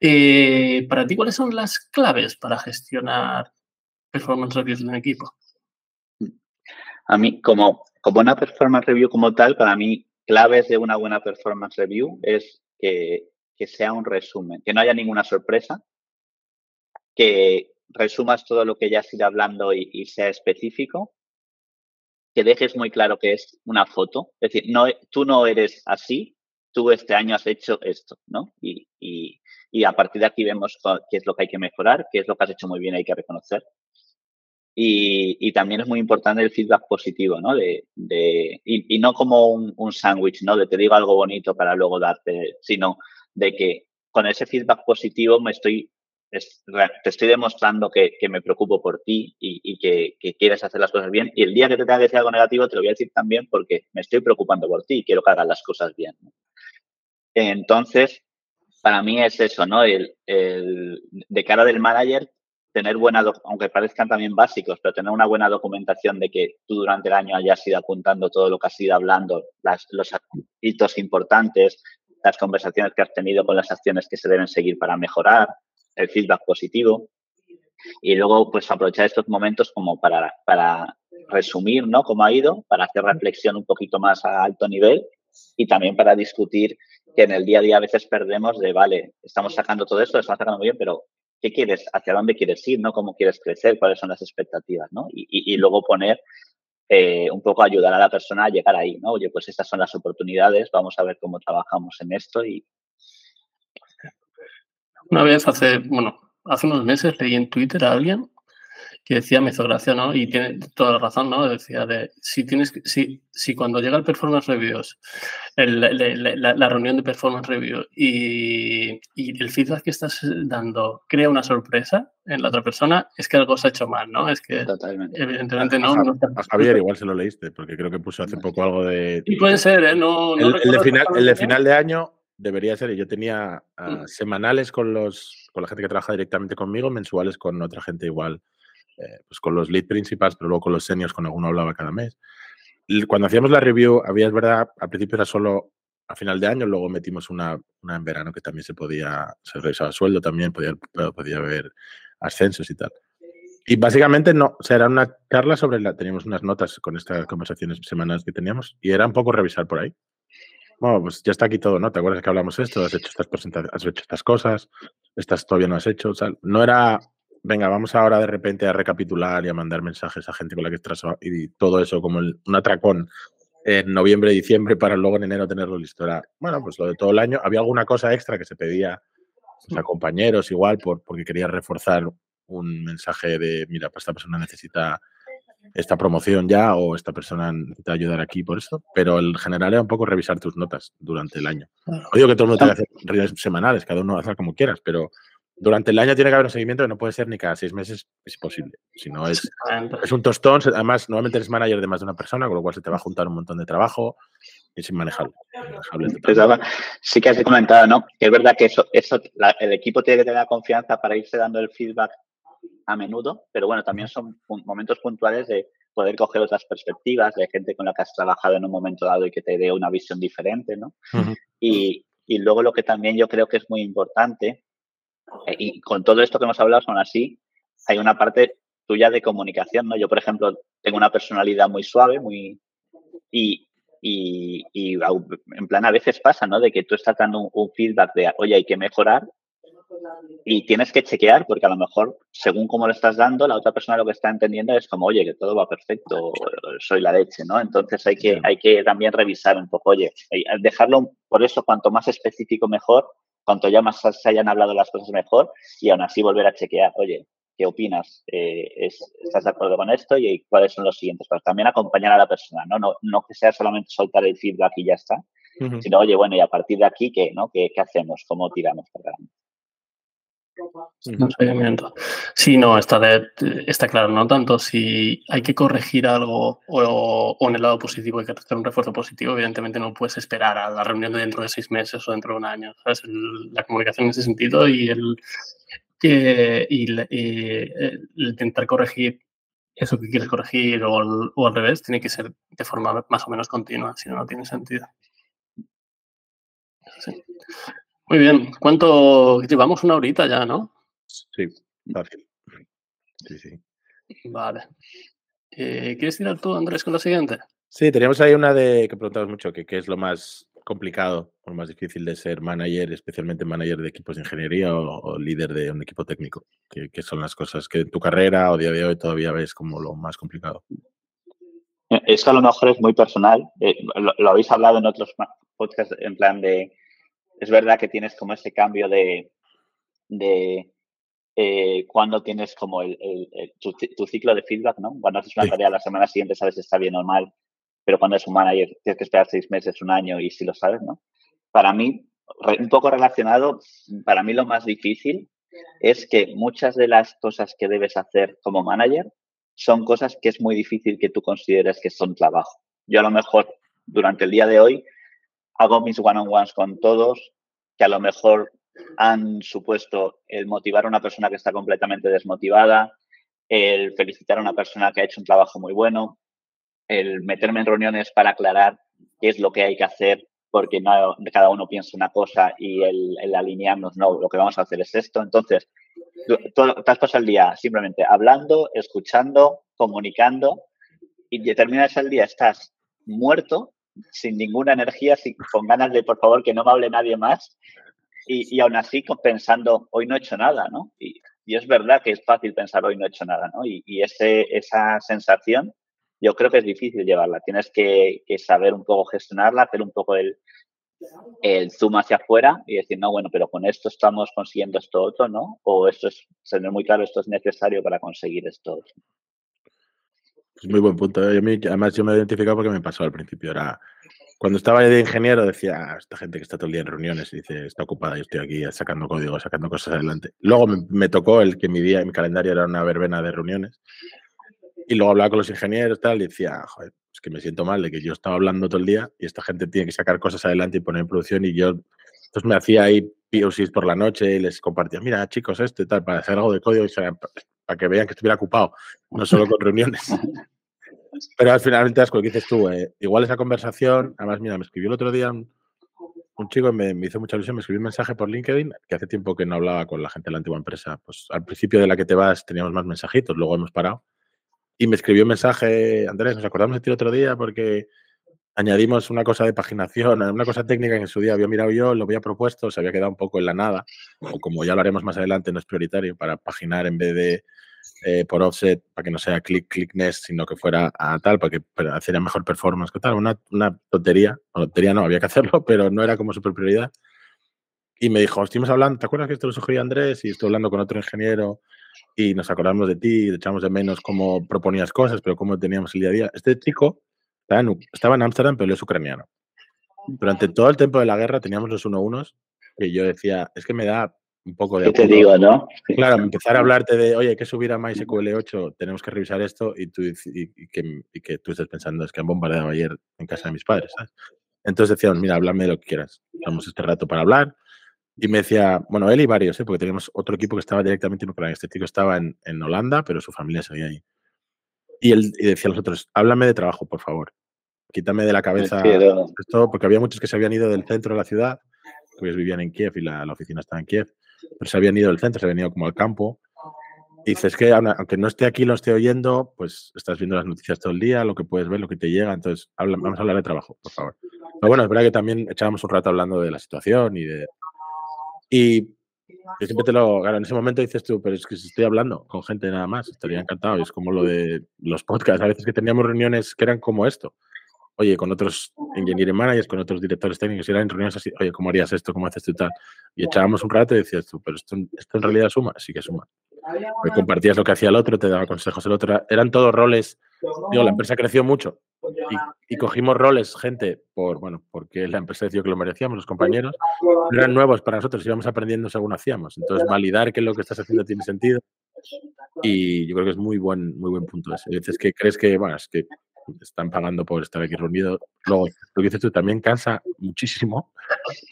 Eh, para ti, ¿cuáles son las claves para gestionar performance reviews de un equipo? A mí, como, como una performance review como tal, para mí claves de una buena performance review es que, sea un resumen, que no haya ninguna sorpresa, que resumas todo lo que ya has ido hablando y, sea específico, que dejes muy claro que es una foto, es decir, no, tú no eres así, tú este año has hecho esto, ¿no? Y, y a partir de aquí vemos qué es lo que hay que mejorar, qué es lo que has hecho muy bien, hay que reconocer. Y, también es muy importante el feedback positivo, ¿no? De, y, no como un, un sándwich, ¿no? De te digo algo bonito para luego darte, sino de que con ese feedback positivo me estoy, te estoy demostrando que, me preocupo por ti y, que, quieres hacer las cosas bien. Y el día que te tenga que decir algo negativo, te lo voy a decir también porque me estoy preocupando por ti y quiero que hagas las cosas bien. Entonces, para mí es eso, ¿no? El, el, de cara del manager, tener buena, aunque parezcan también básicos, pero tener una buena documentación de que tú durante el año hayas ido apuntando todo lo que has ido hablando, las, los hitos importantes, las conversaciones que has tenido con las acciones que se deben seguir para mejorar, el feedback positivo. Y luego, pues aprovechar estos momentos como para, para resumir, ¿no? Cómo ha ido, para hacer reflexión un poquito más a alto nivel y también para discutir que en el día a día a veces perdemos de, vale, estamos sacando todo esto, estamos sacando muy bien, pero ¿qué quieres? ¿Hacia dónde quieres ir? ¿no? ¿Cómo quieres crecer? ¿Cuáles son las expectativas? ¿no? Y, luego poner eh, un poco ayudar a la persona a llegar ahí, ¿no? Oye, pues estas son las oportunidades, vamos a ver cómo trabajamos en esto y... Una vez hace, bueno, hace unos meses leí en Twitter a alguien que decía, me hizo gracia, ¿no? Y tiene toda la razón, ¿no? Decía de, si tienes si, si cuando llega el performance reviews, la, reunión de performance review y, y, el feedback que estás dando crea una sorpresa en la otra persona, es que algo se ha hecho mal, ¿no? Es que Totalmente. evidentemente no. A, Javier igual se lo leíste, porque creo que puso hace poco algo de... Y puede ser, ¿eh? No, el, de final, el de final de año debería ser, yo tenía ah, mm. semanales con los con la gente que trabaja directamente conmigo, mensuales con otra gente igual eh, pues con los lead principals, pero luego con los seniors, con alguno hablaba cada mes. Cuando hacíamos la review, había, es verdad, al principio era solo a final de año, luego metimos una, una en verano que también se podía, se revisaba sueldo también, podía, podía haber ascensos y tal. Y básicamente no, o sea, era una charla sobre la, teníamos unas notas con estas conversaciones semanales que teníamos y era un poco revisar por ahí. Bueno, pues ya está aquí todo, ¿no? ¿Te acuerdas que hablamos de esto? Has hecho estas presentaciones, has hecho estas cosas, estas todavía no has hecho, o sea, no era venga, vamos ahora de repente a recapitular y a mandar mensajes a gente con la que estás y todo eso como un atracón en noviembre, diciembre para luego en enero tenerlo listo. Era, bueno, pues lo de todo el año. Había alguna cosa extra que se pedía a compañeros igual por, porque quería reforzar un mensaje de, mira, pues esta persona necesita esta promoción ya o esta persona necesita ayudar aquí por esto, pero el general era un poco revisar tus notas durante el año. No digo que todo el mundo tenga que hacer reuniones semanales, cada uno hace como quieras, pero durante el año tiene que haber un seguimiento que no puede ser ni cada seis meses, es imposible. Si no es, es un tostón, además normalmente eres manager de más de una persona, con lo cual se te va a juntar un montón de trabajo y es inmanejable. sí que has comentado, ¿no? Que es verdad que eso, eso el equipo tiene que tener la confianza para irse dando el feedback a menudo, pero bueno, también son momentos puntuales de poder coger otras perspectivas de gente con la que has trabajado en un momento dado y que te dé una visión diferente, ¿no? y, y luego lo que también yo creo que es muy importante eh, y con todo esto que hemos hablado, son así, hay una parte tuya de comunicación, ¿no? Yo, por ejemplo, tengo una personalidad muy suave, muy... Y, y, y en plan a veces pasa, ¿no? De que tú estás dando un, feedback de, oye, hay que mejorar y tienes que chequear porque a lo mejor, según cómo lo estás dando, la otra persona lo que está entendiendo es como, oye, que todo va perfecto, soy la leche, ¿no? Entonces hay que, hay que también revisar un poco, oye, dejarlo, por eso, cuanto más específico mejor, cuanto ya más se hayan hablado las cosas mejor y aún así volver a chequear, oye, ¿qué opinas? Eh, ¿Estás de acuerdo con esto? Y cuáles son los siguientes pasos. También acompañar a la persona, ¿no? No, no que sea solamente soltar el feedback y ya está, sino, oye, bueno, y a partir de aquí, ¿qué, no? ¿Qué, qué hacemos? ¿Cómo tiramos para adelante? Sí, no, está, está claro, no tanto si hay que corregir algo o, en el lado positivo hay que hacer un refuerzo positivo, evidentemente no puedes esperar a la reunión de dentro de seis meses o dentro de un año. la comunicación en ese sentido y el, intentar corregir eso que quieres corregir o, o, al revés tiene que ser de forma más o menos continua, si no, no tiene sentido. Sí. Muy bien. ¿Cuánto llevamos? Una horita ya, ¿no? Sí, fácil. Sí, sí. Vale. Eh, ¿Quieres tirar tú, Andrés, con la siguiente? Sí, teníamos ahí una de que preguntamos mucho, que qué es lo más complicado o lo más difícil de ser manager, especialmente manager de equipos de ingeniería o, líder de un equipo técnico. ¿Qué, son las cosas que en tu carrera o día de hoy todavía ves como lo más complicado? Eso a lo mejor es muy personal. Eh, lo, habéis hablado en otros podcasts en plan de es verdad que tienes como ese cambio de, de eh, cuando tienes como el, tu, ciclo de feedback, ¿no? Cuando haces una tarea la semana siguiente sabes si está bien o mal, pero cuando es un manager tienes que esperar seis meses, un año y si lo sabes, ¿no? Para mí, un poco relacionado, para mí lo más difícil es que muchas de las cosas que debes hacer como manager son cosas que es muy difícil que tú consideres que son trabajo. Yo a lo mejor durante el día de hoy hago mis one-on-ones con todos, que a lo mejor han supuesto el motivar a una persona que está completamente desmotivada, el felicitar a una persona que ha hecho un trabajo muy bueno, el meterme en reuniones para aclarar qué es lo que hay que hacer, porque cada uno piensa una cosa y el, alinearnos, no, lo que vamos a hacer es esto. Entonces, tú, has pasado el día simplemente hablando, escuchando, comunicando y terminas el día, estás muerto, sin ninguna energía, con ganas de, por favor, que no me hable nadie más. Y, aún así pensando, hoy no he hecho nada, ¿no? Y, es verdad que es fácil pensar, hoy no he hecho nada, ¿no? Y, esa sensación yo creo que es difícil llevarla. Tienes que, saber un poco gestionarla, hacer un poco el, el zoom hacia afuera y decir, no, bueno, pero con esto estamos consiguiendo esto otro, ¿no? O esto es, tener muy claro, esto es necesario para conseguir esto otro. Es muy buen punto. ¿eh? además, yo me he identificado porque me pasó al principio. Era cuando estaba de ingeniero, decía, ah, esta gente que está todo el día en reuniones, dice, está ocupada, yo estoy aquí sacando código, sacando cosas adelante. Luego me, me tocó el que mi día, mi calendario era una verbena de reuniones y luego hablaba con los ingenieros tal, y decía, joder, es que me siento mal de que yo estaba hablando todo el día y esta gente tiene que sacar cosas adelante y poner en producción y yo, entonces me hacía ahí POCs por la noche y les compartía, mira chicos, esto y tal, para hacer algo de código y para que vean que estuviera ocupado, no solo con [laughs] reuniones. Pero al final te das lo que dices tú, eh, igual esa conversación, además, mira, me escribió el otro día un, chico, me, me, hizo mucha ilusión, me escribió un mensaje por LinkedIn, que hace tiempo que no hablaba con la gente de la antigua empresa. Pues al principio de la que te vas teníamos más mensajitos, luego hemos parado. Y me escribió un mensaje, Andrés, nos acordamos de ti el otro día porque añadimos una cosa de paginación, una cosa técnica que en su día había mirado yo, lo había propuesto, se había quedado un poco en la nada, o como ya lo haremos más adelante, no es prioritario para paginar en vez de eh, por offset, para que no sea click, clickness, sino que fuera a tal, para que hiciera mejor performance que tal. Una, una tontería, o tontería no, había que hacerlo, [laughs] pero no era como super prioridad. Y me dijo, estuvimos hablando, ¿te acuerdas que esto lo sugería Andrés? Y estoy hablando con otro ingeniero y nos acordamos de ti, echamos de menos cómo proponías cosas, pero cómo teníamos el día a día. Este chico estaba en Ámsterdam, pero es ucraniano. Durante todo el tiempo de la guerra teníamos los uno unos que yo decía, es que me da un poco de... ¿Qué te digo, no? Claro, empezar a hablarte de, oye, hay que subir a MySQL 8, tenemos que revisar esto y, tú, y, que, y que tú estés pensando, es que han bombardeado ayer en casa de mis padres, ¿sabes? Entonces decíamos, mira, háblame de lo que quieras. Tenemos este rato para hablar, y me decía, bueno, él y varios, ¿eh? porque teníamos otro equipo que estaba directamente en Ucrania. Este chico estaba en, en Holanda, pero su familia seguía ahí. Y él y decía a los otros, háblame de trabajo, por favor. Quítame de la cabeza esto, porque había muchos que se habían ido del centro de la ciudad, que ellos vivían en Kiev y la, la, oficina estaba en Kiev, pero se habían ido del centro, se habían ido como al campo. Y dices que aunque no esté aquí, lo esté oyendo, pues estás viendo las noticias todo el día, lo que puedes ver, lo que te llega. Entonces, vamos a hablar de trabajo, por favor. Pero bueno, es verdad que también echábamos un rato hablando de la situación y de, y yo siempre te lo, claro, en ese momento dices tú, pero es que si estoy hablando con gente nada más, estaría encantado. Es como lo de los podcasts, a veces que teníamos reuniones que eran como esto. Oye, con otros engineering managers, con otros directores técnicos, y eran reuniones así, oye, ¿cómo harías esto? ¿Cómo haces esto y tal? Y echábamos un rato y decías tú, pero esto, esto en realidad suma, sí que suma. Compartías lo que hacía el otro, te daba consejos el otro. Eran todos roles. Digo, la empresa creció mucho y, cogimos roles, gente, por bueno, porque la empresa decidió que lo merecíamos, los compañeros. eran nuevos para nosotros, íbamos aprendiendo según hacíamos. Entonces, validar que lo que estás haciendo tiene sentido. Y yo creo que es muy buen, muy buen punto ese. Que crees que, bueno, es que están pagando por estar aquí reunido. Luego, lo que dices tú también cansa muchísimo,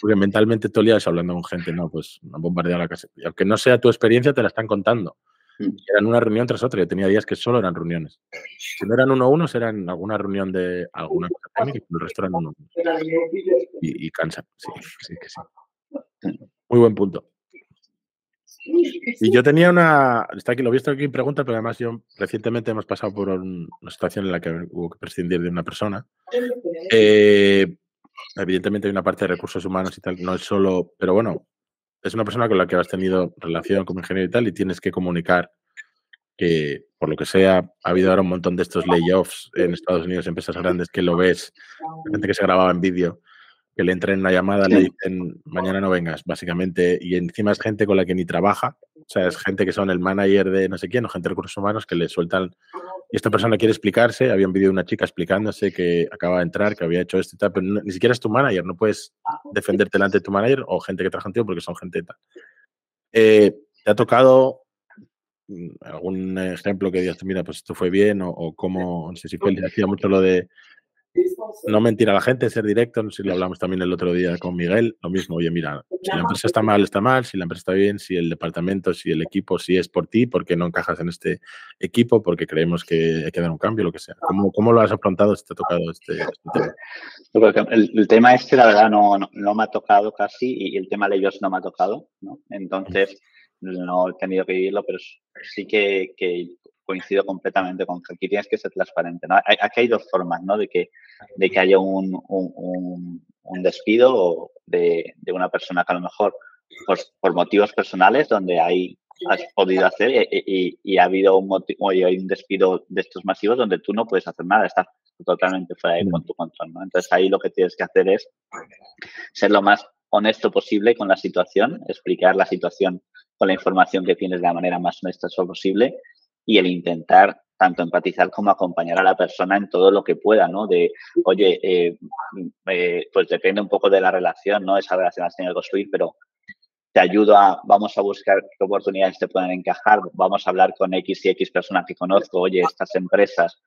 porque mentalmente todo el día hablando con gente, no, pues han bombardeado la casa. Y aunque no sea tu experiencia, te la están contando. Mm. eran una reunión tras otra. Yo tenía días que solo eran reuniones. Si no eran uno a uno, eran alguna reunión de alguna cosa técnica y el resto eran uno. Y, y cansa. Sí, sí que sí. Muy buen punto. [laughs] Y yo tenía una. Está aquí, lo he visto aquí en pregunta, pero además yo recientemente hemos pasado por una situación en la que hubo que prescindir de una persona. Eh, evidentemente hay una parte de recursos humanos y tal, no es solo. Pero bueno, es una persona con la que has tenido relación como ingeniero y tal, y tienes que comunicar que, por lo que sea, ha habido ahora un montón de estos layoffs en Estados Unidos, empresas grandes, que lo ves, gente que se grababa en vídeo que le entren una llamada, le dicen mañana no vengas, básicamente, y encima es gente con la que ni trabaja, o sea, es gente que son el manager de no sé quién o gente de recursos humanos que le sueltan. Y esta persona quiere explicarse, había un vídeo de una chica explicándose que acaba de entrar, que había hecho esto y tal, pero ni siquiera es tu manager, no puedes defenderte delante de tu manager o gente que trabaja contigo porque son gente tal. Eh, ¿Te ha tocado mm, algún ejemplo que digas, mira, pues esto fue bien o, o cómo, no sé si fue, decía mucho lo de no mentir a la gente, ser directo, no sé si lo hablamos también el otro día con Miguel, lo mismo, oye, mira, si la empresa está mal, está mal, si la empresa está bien, si el departamento, si el equipo, si es por ti, porque no encajas en este equipo, porque creemos que hay que dar un cambio, lo que sea. ¿Cómo, cómo lo has afrontado si te ha tocado este, este tema? El, tema este, la verdad, no, no, me ha tocado casi y el tema de ellos no me ha tocado, ¿no? Entonces, no he tenido que vivirlo, pero sí que, que coincido completamente con que aquí tienes que ser transparente. ¿no? Aquí hay dos formas ¿no? de, que, de que haya un, un, un despido de, de, una persona que a lo mejor pues, por motivos personales donde hay, has podido hacer y, y, ha habido un, motivo, hay un despido de estos masivos donde tú no puedes hacer nada, estás totalmente fuera de mm. tu control. ¿no? Entonces ahí lo que tienes que hacer es ser lo más honesto posible con la situación, explicar la situación con la información que tienes de la manera más honesta posible y el intentar tanto empatizar como acompañar a la persona en todo lo que pueda, ¿no? De, oye, eh, eh, pues depende un poco de la relación, ¿no? Esa relación has tenido que construir, pero te ayudo a, vamos a buscar qué oportunidades te pueden encajar, vamos a hablar con X y X personas que conozco, oye, estas empresas,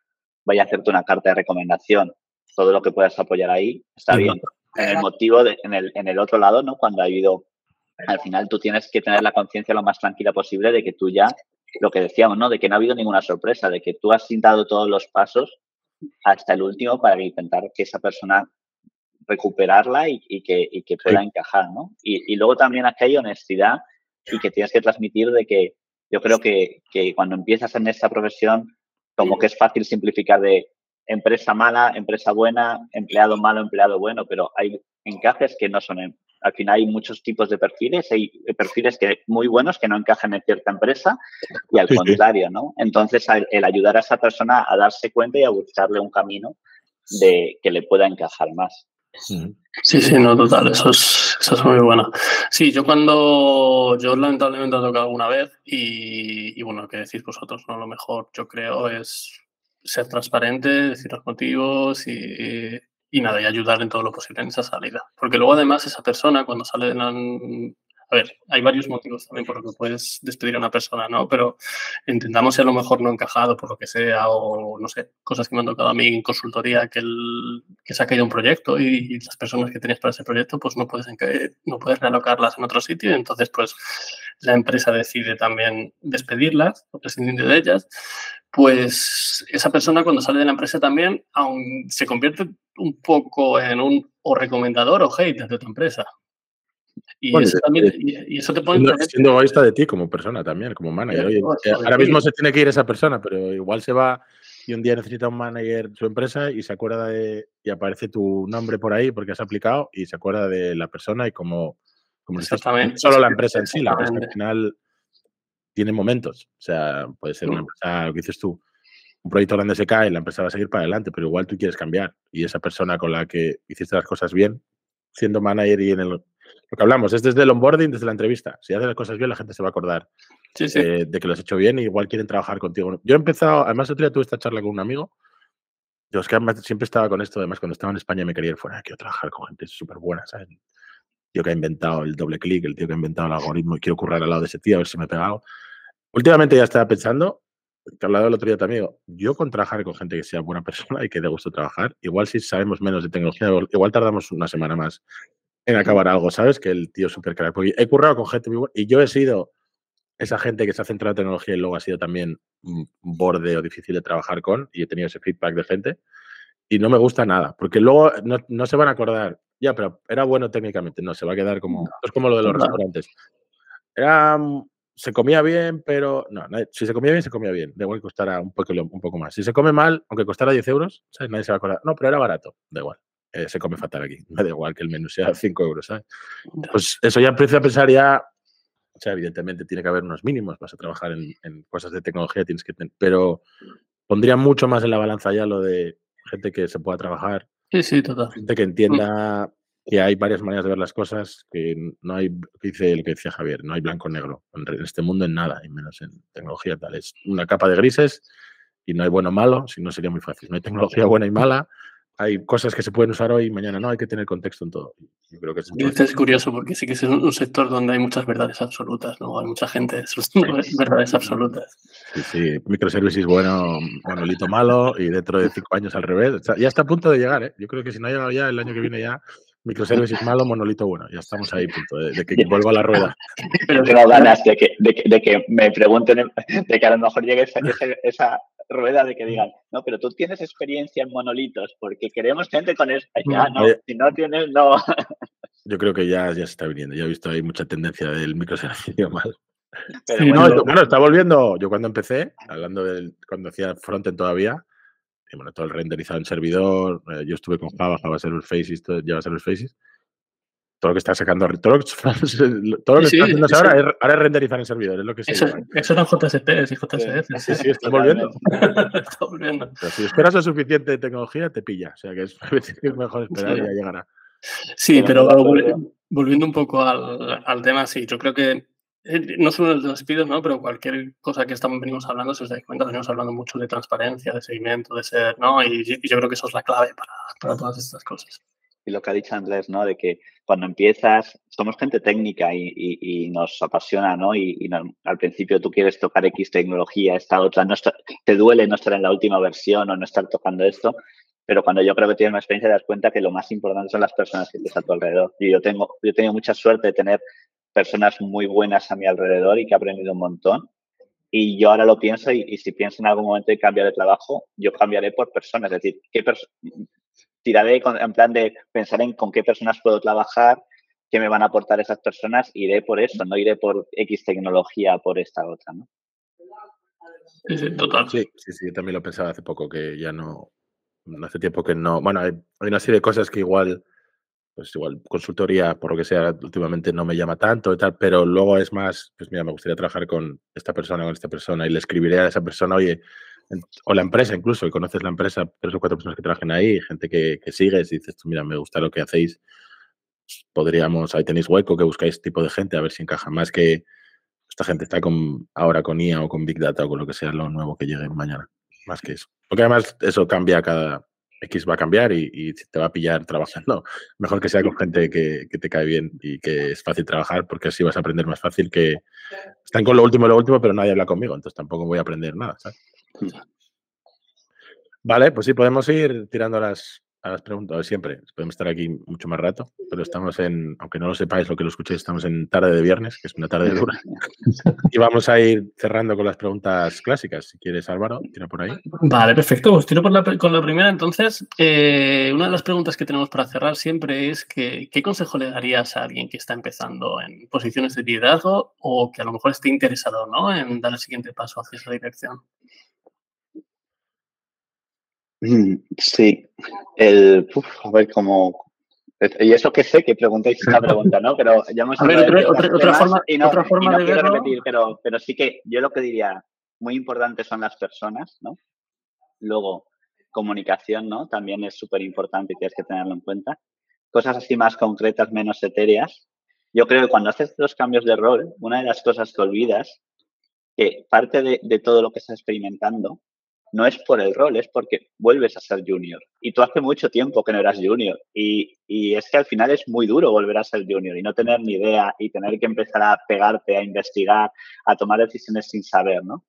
voy a hacerte una carta de recomendación, todo lo que puedas apoyar ahí, está bien. En el motivo, de, en, el, en el otro lado, ¿no? Cuando ha habido, al final tú tienes que tener la conciencia lo más tranquila posible de que tú ya lo que decíamos, ¿no? De que no ha habido ninguna sorpresa, de que tú has dado todos los pasos hasta el último para intentar que esa persona recuperarla y, que, y que, pueda encajar, ¿no? Y, y, luego también aquí hay honestidad y que tienes que transmitir de que yo creo que, que cuando empiezas en esta profesión, como que es fácil simplificar de empresa mala, empresa buena, empleado malo, empleado bueno, pero hay encajes que no son al final hay muchos tipos de perfiles, hay perfiles que muy buenos que no encajan en cierta empresa y al contrario, ¿no? Entonces, el ayudar a esa persona a darse cuenta y a buscarle un camino de que le pueda encajar más. Sí, sí, no, total, eso es, eso es muy bueno. Sí, yo cuando, yo lamentablemente he tocado alguna vez y, y bueno, que decís vosotros, ¿no? Lo mejor yo creo es ser transparente, decir los motivos y, y nada, y ayudar en todo lo posible en esa salida. Porque luego además esa persona cuando sale de la... A ver, hay varios motivos también por los que puedes despedir a una persona, ¿no? Pero intentamos si a lo mejor no encajado por lo que sea o no sé, cosas que me han tocado a mí en consultoría que, el, que se ha caído un proyecto y, las personas que tenías para ese proyecto pues no puedes, no puedes realocarlas en otro sitio. Entonces pues la empresa decide también despedirlas o prescindir de ellas pues esa persona cuando sale de la empresa también aún se convierte un poco en un o recomendador o hater de tu empresa. Y, eso, también, y, eso te pone... Siendo, siendo, egoísta de ti como persona también, como manager. Oye, eh, ahora mismo se tiene que ir esa persona, pero igual se va y un día necesita un manager su empresa y se acuerda de... y aparece tu nombre por ahí porque has aplicado y se acuerda de la persona y como... como Exactamente. Solo la empresa en sí, la empresa al final tiene momentos. O sea, puede ser una empresa, lo que dices tú, un proyecto grande se cae, la empresa va a seguir para adelante, pero igual tú quieres cambiar. Y esa persona con la que hiciste las cosas bien, siendo manager y en el... Lo que hablamos es desde el onboarding, desde la entrevista. Si haces las cosas bien, la gente se va a acordar eh, de que lo has hecho bien y igual quieren trabajar contigo. Yo he empezado, además otro día tuve esta charla con un amigo. Yo es que siempre estaba con esto, además cuando estaba en España me quería ir fuera, quiero trabajar con gente súper buena, ¿sabes? El tío que ha inventado el doble clic, el tío que ha inventado el algoritmo y quiero currar al lado de ese tío a ver si me he pegado. Últimamente ya estaba pensando, que hablado el otro día también, yo con trabajar con gente que sea buena persona y que dé gusto trabajar, igual si sabemos menos de tecnología, igual tardamos una semana más en acabar algo, ¿sabes? Que el tío súper crack. Porque he currado con gente muy buena y yo he sido esa gente que se ha centrado en tecnología y luego ha sido también borde o difícil de trabajar con y he tenido ese feedback de gente y no me gusta nada, porque luego no, no se van a acordar, ya, pero era bueno técnicamente, no, se va a quedar como, es como lo de los restaurantes. Era se comía bien, pero no, si se comía bien, se comía bien. Da igual que costara un poco, un poco más. Si se come mal, aunque costara 10 euros, ¿sabes? nadie se va a acordar. No, pero era barato, da igual. Eh, se come fatal aquí. [laughs] Me da igual que el menú sea [laughs] 5 euros, ¿sabes? Pues eso ya empieza a pensar ya. O sea, evidentemente tiene que haber unos mínimos. Vas a trabajar en, cosas de tecnología, tienes que tener. Pero pondría mucho más en la balanza ya lo de gente que se pueda trabajar. Sí, sí, total. Gente que entienda que hay varias maneras de ver las cosas, que no hay, dice el que decía Javier, no hay blanco-negro en este mundo en nada, y menos en tecnología tal. Es una capa de grises y no hay bueno o malo, si no sería muy fácil. No hay tecnología buena y mala, hay cosas que se pueden usar hoy y mañana no, hay que tener contexto en todo. Yo creo que es, es curioso porque sí que es un sector donde hay muchas verdades absolutas, ¿no? Hay mucha gente, [laughs] verdades absolutas. Sí, sí, microservices bueno, monolito malo y dentro de cinco años al revés. Ya está a punto de llegar, ¿eh? Yo creo que si no ha llegado ya, el año que viene ya Microservices malo, [laughs] monolito bueno. Ya estamos ahí, punto, de, que vuelva a la rueda. [laughs] Pero tengo ganas de que, de, que, me pregunten, de que a lo mejor llegue esa, esa, rueda de que digan, no, pero tú tienes experiencia en monolitos, porque queremos gente con eso. Ya, no, si no tienes, no. [laughs] Yo creo que ya, ya se está viniendo. Ya he visto ahí mucha tendencia del microservicio mal. bueno, está volviendo. Yo cuando empecé, hablando del cuando hacía frontend todavía, y bueno, todo el renderizado en servidor, eh, yo estuve con Java, Java Server Faces, todo, Java Server Faces. Todo lo que está sacando, todo lo que, [laughs] todo lo que está haciendo ahora, es, ahora es renderizar en servidor, es lo que se Eso, eso eran JSPs y JSF. Sí, sí, [laughs] está volviendo. está volviendo. Pero si esperas lo suficiente de tecnología, te pilla. O sea que es, [laughs] es mejor esperar y ya llegará. Sí, pero, volviendo un poco al, al tema, sí, yo creo que no solo el despidos, ¿no? pero cualquier cosa que estamos, venimos hablando, si os dais cuenta, venimos hablando mucho de transparencia, de seguimiento, de ser, ¿no? Y, yo creo que eso es la clave para, todas estas cosas. Y lo que ha dicho Andrés, ¿no? De que cuando empiezas, somos gente técnica y, y, nos apasiona, ¿no? Y, al principio tú quieres tocar X tecnología, esta otra, no te duele no estar en la última versión o no estar tocando esto, pero cuando yo creo que tienes una experiencia te das cuenta que lo más importante son las personas que tienes a tu alrededor. Y yo tengo, yo he tenido mucha suerte de tener personas muy buenas a mi alrededor y que he aprendido un montón. Y yo ahora lo pienso y, si pienso en algún momento de cambiar de trabajo, yo cambiaré por personas. Es decir, ¿qué tiraré en plan de pensar en con qué personas puedo trabajar, qué me van a aportar esas personas, iré por eso, no iré por X tecnología, por esta otra, ¿no? Sí, total. Sí, sí, sí, también lo pensaba hace poco, que ya no, hace tiempo que no, bueno, hay, hay una serie de cosas que igual pues igual consultoría, por lo que sea, últimamente no me llama tanto y tal, pero luego es más, pues mira, me gustaría trabajar con esta persona, con esta persona y le escribiré a esa persona, oye, o la empresa incluso, y conoces la empresa, tres o cuatro personas que trabajen ahí, gente que, que sigues y dices, mira, me gusta lo que hacéis, podríamos, ahí tenéis hueco, que buscáis tipo de gente, a ver si encaja más que esta gente está con, ahora con IA o con Big Data o con lo que sea lo nuevo que llegue mañana, más que eso. Porque además eso cambia cada, X va a cambiar y, te va a pillar trabajando. Mejor que sea con gente que, te cae bien y que es fácil trabajar, porque así vas a aprender más fácil que están con lo último y lo último, pero nadie habla conmigo, entonces tampoco voy a aprender nada. Vale, pues sí, podemos ir tirando las, a las preguntas siempre. Podemos estar aquí mucho más rato, pero estamos en, aunque no lo sepáis, lo que lo escuchéis, estamos en tarde de viernes, que es una tarde dura. [laughs] y vamos a ir cerrando con las preguntas clásicas. Si quieres, Álvaro, tira por ahí. Vale, perfecto. Pues tiro por la, con la primera. Entonces, eh, una de las preguntas que tenemos para cerrar siempre es que, ¿qué consejo le darías a alguien que está empezando en posiciones de liderazgo o que a lo mejor esté interesado ¿no? en dar el siguiente paso hacia esa dirección? Mm, sí, el, a ver cómo... Y eso que sé que preguntáis una [laughs] pregunta, ¿no? Pero ya hemos hablado otra, otra, forma, y no, otra forma de quiero repetir, pero, pero sí que yo lo que diría muy importante son las personas, ¿no? Luego, comunicación, ¿no? También es súper importante y tienes que tenerlo en cuenta. Cosas así más concretas, menos etéreas. Yo creo que cuando haces los cambios de rol, una de las cosas que olvidas, que parte de, de todo lo que estás experimentando no es por el rol, es porque vuelves a ser junior. Y tú hace mucho tiempo que no eras junior. Y, es que al final es muy duro volver a ser junior y no tener ni idea y tener que empezar a pegarte, a investigar, a tomar decisiones sin saber, ¿no?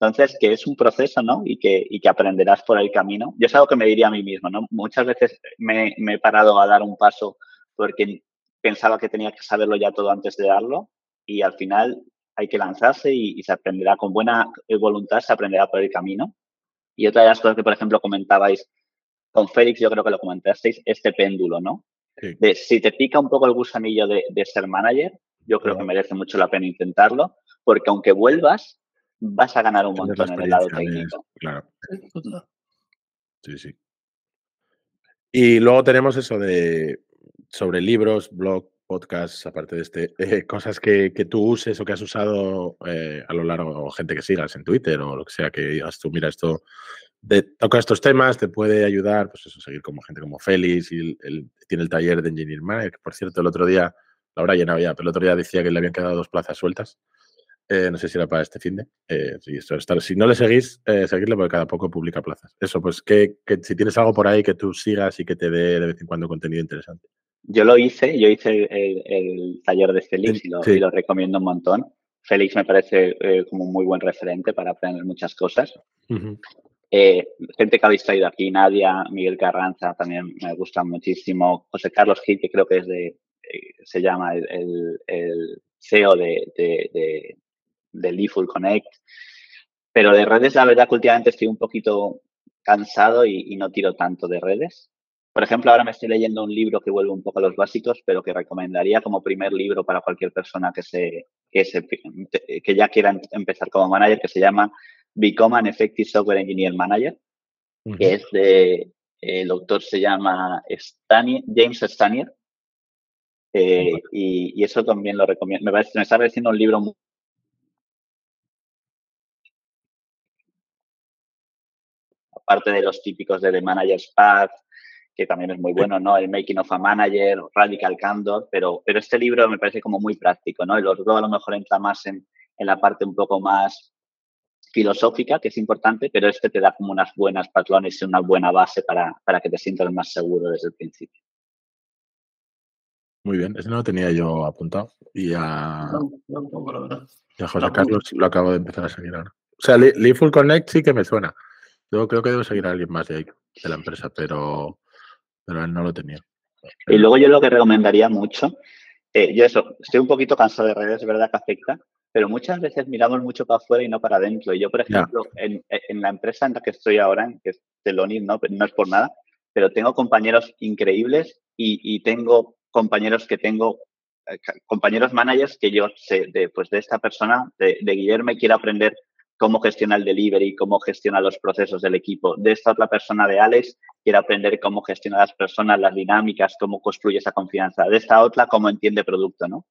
Entonces, que es un proceso, ¿no? Y que, y que aprenderás por el camino. Yo es algo que me diría a mí mismo, ¿no? Muchas veces me, he parado a dar un paso porque pensaba que tenía que saberlo ya todo antes de darlo y al final hay que lanzarse y, y se aprenderá con buena voluntad, se aprenderá por el camino y otra de las cosas que, por ejemplo, comentabais con Félix, yo creo que lo comentasteis, este péndulo, ¿no? De si te pica un poco el gusanillo de, ser manager, yo creo que merece mucho la pena intentarlo, porque aunque vuelvas, vas a ganar un montón en el lado técnico. Claro. Sí, sí. Y luego tenemos eso de sobre libros, blog, podcasts, aparte de este, eh, cosas que, tú uses o que has usado eh, a lo largo, o gente que sigas en Twitter o lo que sea, que digas tú, mira, esto de, toca estos temas, te puede ayudar, pues eso, seguir como gente como Félix, y tiene el taller de Engineer Manager, que por cierto, el otro día, la hora llenado ya, pero el otro día decía que le habían quedado dos plazas sueltas. Eh, no sé si era para este fin de. Eh, si no le seguís, eh, seguirle porque cada poco publica plazas. Eso, pues que, si tienes algo por ahí que tú sigas y que te dé de vez en cuando contenido interesante. Yo lo hice, yo hice el, taller de Félix y lo, recomiendo un montón. Félix me parece como un muy buen referente para aprender muchas cosas. gente que habéis traído aquí, Nadia, Miguel Carranza, también me gustan muchísimo. José Carlos Gil, que creo que es de, se llama el, CEO de, de Leaful Connect. Pero de redes, la verdad que últimamente estoy un poquito cansado y, no tiro tanto de redes. Por ejemplo, ahora me estoy leyendo un libro que vuelve un poco a los básicos, pero que recomendaría como primer libro para cualquier persona que, se, que, se, que ya quiera em, empezar como manager, que se llama Become an Effective Software Engineer Manager, que es de, el autor se llama James Stanier, eh, y, eso también lo recomiendo. Me, parece, me está pareciendo un libro muy parte de los típicos de The Manager's Path, que también es muy bueno, ¿no? El Making of a Manager, Radical Candor, pero, pero este libro me parece como muy práctico, ¿no? El otro a lo mejor entra más en, en la parte un poco más filosófica, que es importante, pero este te da como unas buenas patrones y una buena base para, para que te sientas más seguro desde el principio. Muy bien, ese no lo tenía yo apuntado. Y a, José Carlos lo acabo de empezar a seguir ahora. O sea, Leaful Connect sí que me suena. Yo creo que debo seguir a alguien más de ahí, de la empresa, pero, pero él no lo tenía. Y luego yo lo que recomendaría mucho, eh, yo eso, estoy un poquito cansado de redes, es verdad que afecta, pero muchas veces miramos mucho para afuera y no para adentro. Y yo, por ejemplo, en, la empresa en la que estoy ahora, que es Teloni, no, no es por nada, pero tengo compañeros increíbles y, tengo compañeros que tengo, eh, compañeros managers que yo sé de, pues de esta persona, de, de Guillermo, quiero aprender cómo gestiona el delivery, cómo gestiona los procesos del equipo. De esta otra persona de Alex, quiere aprender cómo gestiona las personas, las dinámicas, cómo construye esa confianza. De esta otra, cómo entiende producto, ¿no?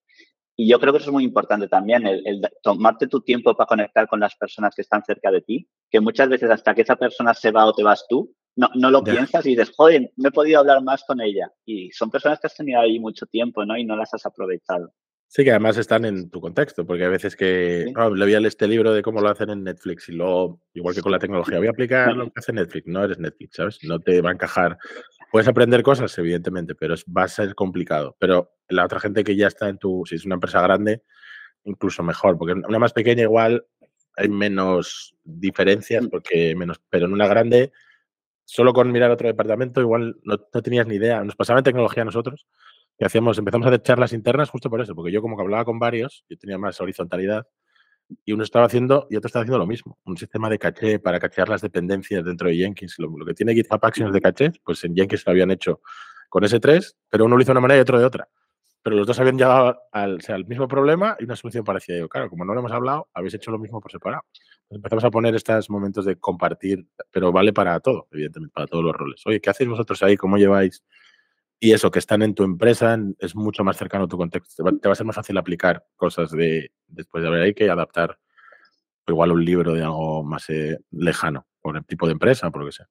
Y yo creo que eso es muy importante también, el, tomarte tu tiempo para conectar con las personas que están cerca de ti, que muchas veces hasta que esa persona se va o te vas tú, no, no lo piensas y dices, joder, no he podido hablar más con ella. Y son personas que has tenido ahí mucho tiempo, ¿no? Y no las has aprovechado. Sí, que además están en tu contexto, porque a veces que ah, le voy a leer este libro de cómo lo hacen en Netflix y luego, igual que con la tecnología, voy a aplicar lo [laughs] que hace Netflix. No eres Netflix, ¿sabes? No te va a encajar. Puedes aprender cosas, evidentemente, pero va a ser complicado. Pero la otra gente que ya está en tu, si es una empresa grande, incluso mejor, porque una más pequeña igual hay menos diferencias, mm. porque menos, pero en una grande, solo con mirar otro departamento, igual no, no tenías ni idea. Nos pasaba en tecnología a nosotros que hacíamos, empezamos a hacer charlas internas justo por eso, porque yo como que hablaba con varios, yo tenía más horizontalidad, y uno estaba haciendo y otro estaba haciendo lo mismo, un sistema de caché para cachear las dependencias dentro de Jenkins. Lo, que tiene GitHub Actions de caché, pues en Jenkins lo habían hecho con S3, pero uno lo hizo de una manera y otro de otra. Pero los dos habían llegado al, sea, al mismo problema y una solución parecida. Yo, claro, como no lo hemos hablado, habéis hecho lo mismo por separado. empezamos a poner estos momentos de compartir, pero vale para todo, evidentemente, para todos los roles. Oye, ¿qué hacéis vosotros ahí? ¿Cómo lleváis y eso, que están en tu empresa, es mucho más cercano a tu contexto. Te va, a ser más fácil aplicar cosas de después de haber ahí que adaptar igual un libro de algo más eh, lejano, por el tipo de empresa, por lo que sea.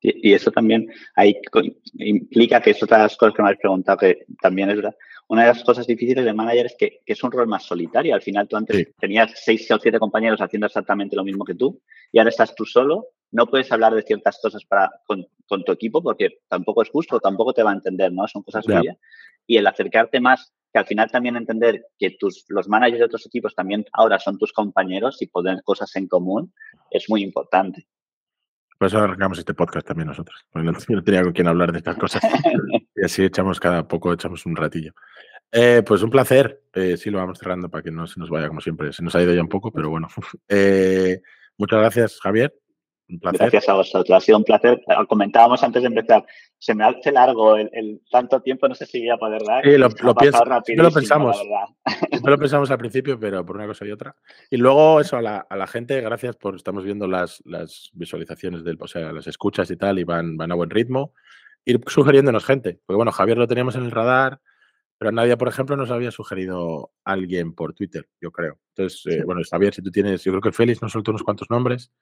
Y, eso también ahí implica que es otra de las cosas que me has preguntado, que también es verdad. Una de las cosas difíciles de manager es que, es un rol más solitario. Al final tú antes tenías seis o siete compañeros haciendo exactamente lo mismo que tú y ahora estás tú solo no puedes hablar de ciertas cosas para, con, tu equipo porque tampoco es justo, tampoco te va a entender, ¿no? Son cosas tuyas. Y el acercarte más, que al final también entender que tus, los managers de otros equipos también ahora son tus compañeros y poner cosas en común, es muy importante. Por eso arrancamos este podcast también nosotros. Porque no, tenía con quién hablar de estas cosas. [laughs] y así echamos cada poco, echamos un ratillo. Eh, pues un placer. Eh, sí, lo vamos cerrando para que no se nos vaya como siempre. Se nos ha ido ya un poco, pero bueno. [laughs] Eh, muchas gracias, Javier. Gracias a vosotros, ha sido un placer. Comentábamos antes de empezar, se me hace largo el, tanto tiempo, no sé si voy a poder dar. Sí, lo, lo, pienso, lo pensamos. [laughs] lo pensamos al principio, pero por una cosa y otra. Y luego eso, a la, a la gente, gracias por, estamos viendo las, las visualizaciones, del, o sea, las escuchas y tal, y van, van a buen ritmo. Ir sugiriéndonos gente. Porque bueno, Javier lo teníamos en el radar, pero nadie, por ejemplo, nos había sugerido alguien por Twitter, yo creo. Entonces, eh, bueno, Javier, si tú tienes, yo creo que Félix nos soltó unos cuantos nombres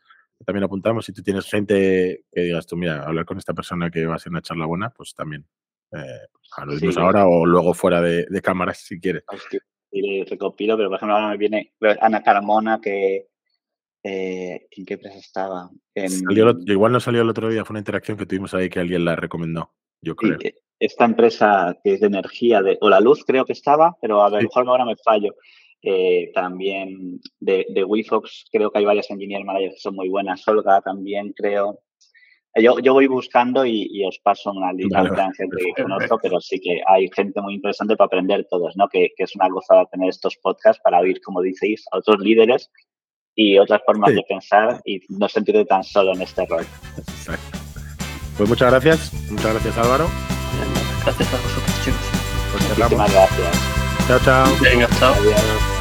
también apuntamos. Si tú tienes gente que digas tú, mira, hablar con esta persona que va a ser una charla buena, pues también eh, lo dimos ahora o luego fuera de, cámaras si quieres. y recopilo, pero por ejemplo ahora me viene Ana Carmona que... Eh, ¿En qué empresa estaba? igual no salió el otro día, fue una interacción que tuvimos ahí que alguien la recomendó, yo creo. Eh, esta empresa que es de energía, de, o la luz creo que estaba, pero a lo mejor ahora me fallo. Eh, también de, de WeFox creo que hay varias engineer managers que son muy buenas. Olga también creo. Yo, yo voy buscando y, os paso una lista de gente que conozco, pero sí que hay gente muy interesante para aprender todos, ¿no? Que, que, es una gozada tener estos podcasts para oír, como diceis, a otros líderes y otras formas de pensar y no sentirte tan solo en este rol. Exacto. Pues muchas gracias. Muchas gracias, Álvaro. Gracias a vosotros, chicos. Pues Muchísimas gracias. Chao, chao. Venga, chao. Adiós.